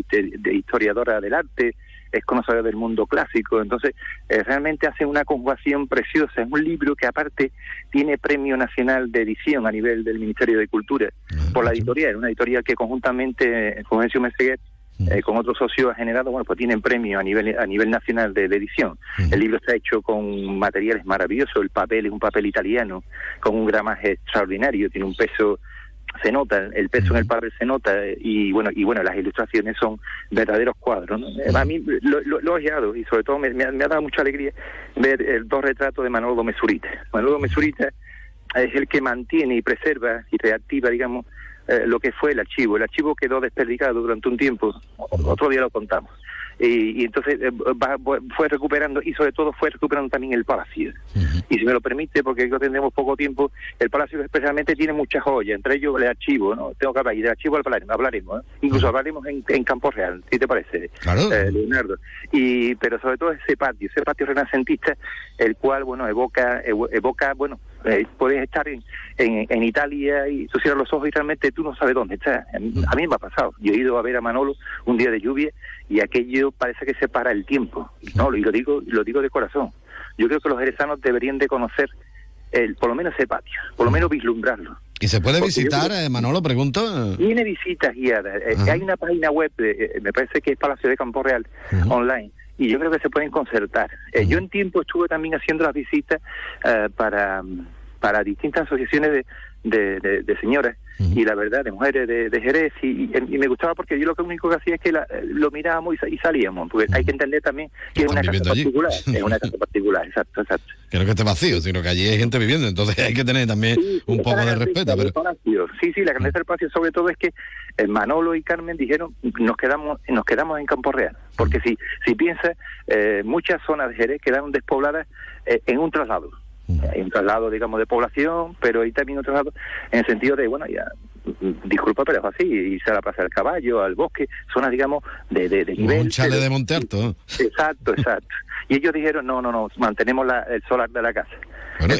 historiadora del arte, es conocedora del mundo clásico, entonces eh, realmente hace una conjugación preciosa. Es un libro que aparte tiene premio nacional de edición a nivel del Ministerio de Cultura por la editorial, una editorial que conjuntamente con Encio Meseguer eh, con otros socios ha generado, bueno, pues tienen premio a nivel a nivel nacional de, de edición. El libro está hecho con materiales maravillosos, el papel es un papel italiano con un gramaje extraordinario, tiene un peso se nota, el peso en el papel se nota y bueno, y bueno, las ilustraciones son verdaderos cuadros. ¿no? Eh, A mí lo, lo- lo he ojeado y sobre todo me, me ha, me ha dado mucha alegría ver el dos retratos de Manolo Mesurita. Manolo Mesurita es el que mantiene y preserva y reactiva, digamos, eh, lo que fue el archivo. El archivo quedó desperdigado durante un tiempo, otro día lo contamos. Y, y entonces eh, va- fue recuperando y sobre todo fue recuperando también el palacio. Y si me lo permite, porque no tendremos poco tiempo, el palacio especialmente tiene muchas joyas, entre ellos el archivo, ¿no? Tengo que hablar, y del archivo hablaremos, hablaremos ¿eh? incluso hablaremos en, en Campo Real, ¿qué te parece, Claro. eh, Leonardo? Y, pero sobre todo ese patio, ese patio renacentista, el cual, bueno, evoca, evo- evoca bueno, eh, puedes estar en, en, en Italia y tú cierras los ojos y realmente tú no sabes dónde estás. A mí me ha pasado. Yo he ido a ver a Manolo un día de lluvia y aquello parece que se para el tiempo. No, y lo digo, lo digo de corazón. Yo creo que los jerezanos deberían de conocer el, por lo menos ese patio, por lo menos vislumbrarlo. ¿Y se puede Porque visitar, eh, Manolo? Pregunto. Tiene visitas guiadas. Eh. Hay una página web, de- eh, me parece que es Palacio de Campo Real, online, y yo creo que se pueden concertar. Eh, Yo en tiempo estuve también haciendo las visitas eh, para, para distintas asociaciones de, de, de- de señoras y la verdad de mujeres de, de Jerez y, y- y me gustaba porque yo lo que único que hacía es que la- lo mirábamos y, sa- y salíamos porque hay que entender también que es una casa particular es una [laughs] casa particular exacto exacto. Que no que esté vacío, sino que allí hay gente viviendo, entonces hay que tener también un poco de respeto. Pero... Sí, sí, la grandeza del palacio sobre todo es que eh, Manolo y Carmen dijeron nos quedamos nos quedamos en Campo Real, porque si si piensas eh, muchas zonas de Jerez quedaron despobladas eh, en un traslado. Hay un traslado, digamos, de población, pero hay también un traslado en el sentido de, bueno, ya, disculpa, pero es así, irse a la Plaza del Caballo, al bosque, zonas, digamos, de, de, de nivel. Un chale de monte alto. Exacto, [laughs] exacto. Y ellos dijeron, no, no, no, mantenemos la- el solar de la casa. Bueno,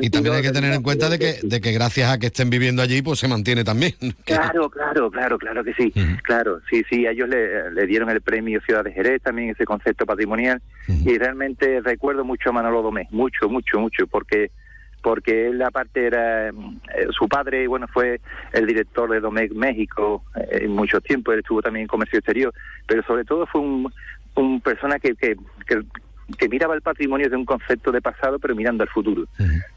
y, también hay que tener en cuenta de que, de que gracias a que estén viviendo allí, pues se mantiene también. [laughs] Claro, claro, claro, claro que sí. Claro, sí, sí, a ellos le, le dieron el premio Ciudad de Jerez, también ese concepto patrimonial. Y realmente recuerdo mucho a Manolo Domés, mucho, mucho, mucho, porque porque él aparte era eh, su padre bueno fue el director de Domecq México eh, en mucho tiempo él estuvo también en comercio exterior pero sobre todo fue un, un persona que, que, que que miraba el patrimonio de un concepto de pasado pero mirando al futuro.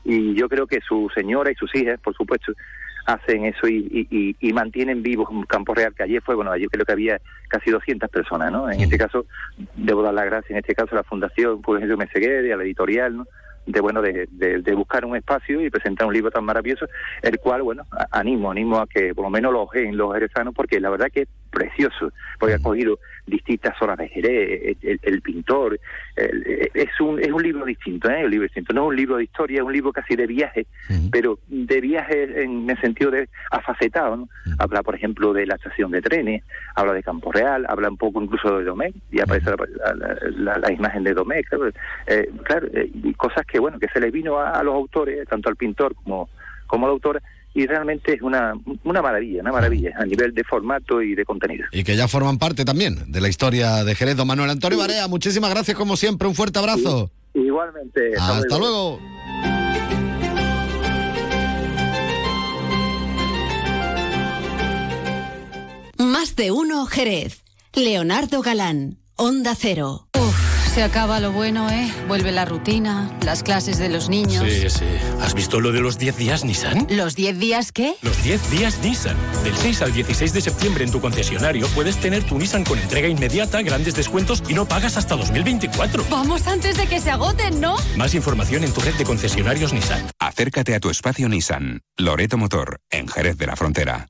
Y yo creo que su señora y sus hijas por supuesto hacen eso y, y, y- mantienen vivos un campo real que ayer fue bueno ayer creo que había casi 200 personas no en este caso debo dar las gracias en este caso a la fundación Fulgencio Meseguer y a la editorial no de bueno de, de- buscar un espacio y presentar un libro tan maravilloso el cual bueno animo animo a que por lo menos lo ojeen los jerezanos porque la verdad que precioso porque ha cogido distintas zonas de Jerez el, el pintor el- es un es un libro distinto ¿eh? un libro distinto. No es un libro de historia es un libro casi de viaje pero de viaje en el sentido de afacetado ¿no? habla por ejemplo de la estación de trenes habla de Campo Real habla un poco incluso de Domecq y aparece la, la- la- la imagen de Domecq claro, Eh, claro, eh, cosas que bueno que se les vino a, a los autores tanto al pintor como como al autor y realmente es una una maravilla una maravilla a nivel de formato y de contenido Y que ya forman parte también de la historia de Jerez. Don Manuel Antonio Barea, muchísimas gracias como siempre. Un fuerte abrazo. igualmente Hasta luego. Más de uno Jerez. Leonardo Galán, Onda Cero. Se acaba lo bueno, ¿eh? Vuelve la rutina, las clases de los niños. Sí, sí. ¿Has visto lo de los 10 días Nissan? ¿Los 10 días qué? Los 10 días Nissan. Del 6 al 16 de septiembre en tu concesionario puedes tener tu Nissan con entrega inmediata, grandes descuentos y no pagas hasta 2024. Vamos antes de que se agoten, ¿no? Más información en tu red de concesionarios Nissan. Acércate a tu espacio Nissan. Loreto Motor, en Jerez de la Frontera.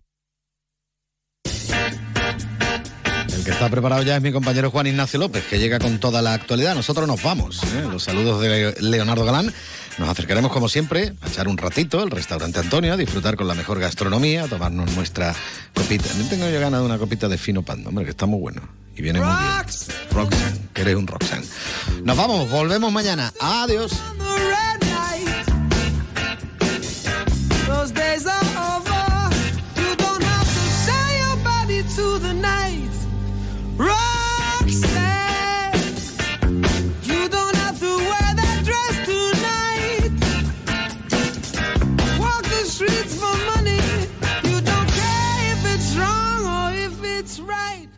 El que está preparado ya es mi compañero Juan Ignacio López, que llega con toda la actualidad. Nosotros nos vamos. ¿eh? Los saludos de Leonardo Galán. Nos acercaremos, como siempre, a echar un ratito al restaurante Antonio, a disfrutar con la mejor gastronomía, a tomarnos nuestra copita. También tengo yo ganas de una copita de fino pando, hombre, que está muy bueno. Y viene muy bien. Roxanne, que eres un Roxanne. Nos vamos, volvemos mañana. Adiós.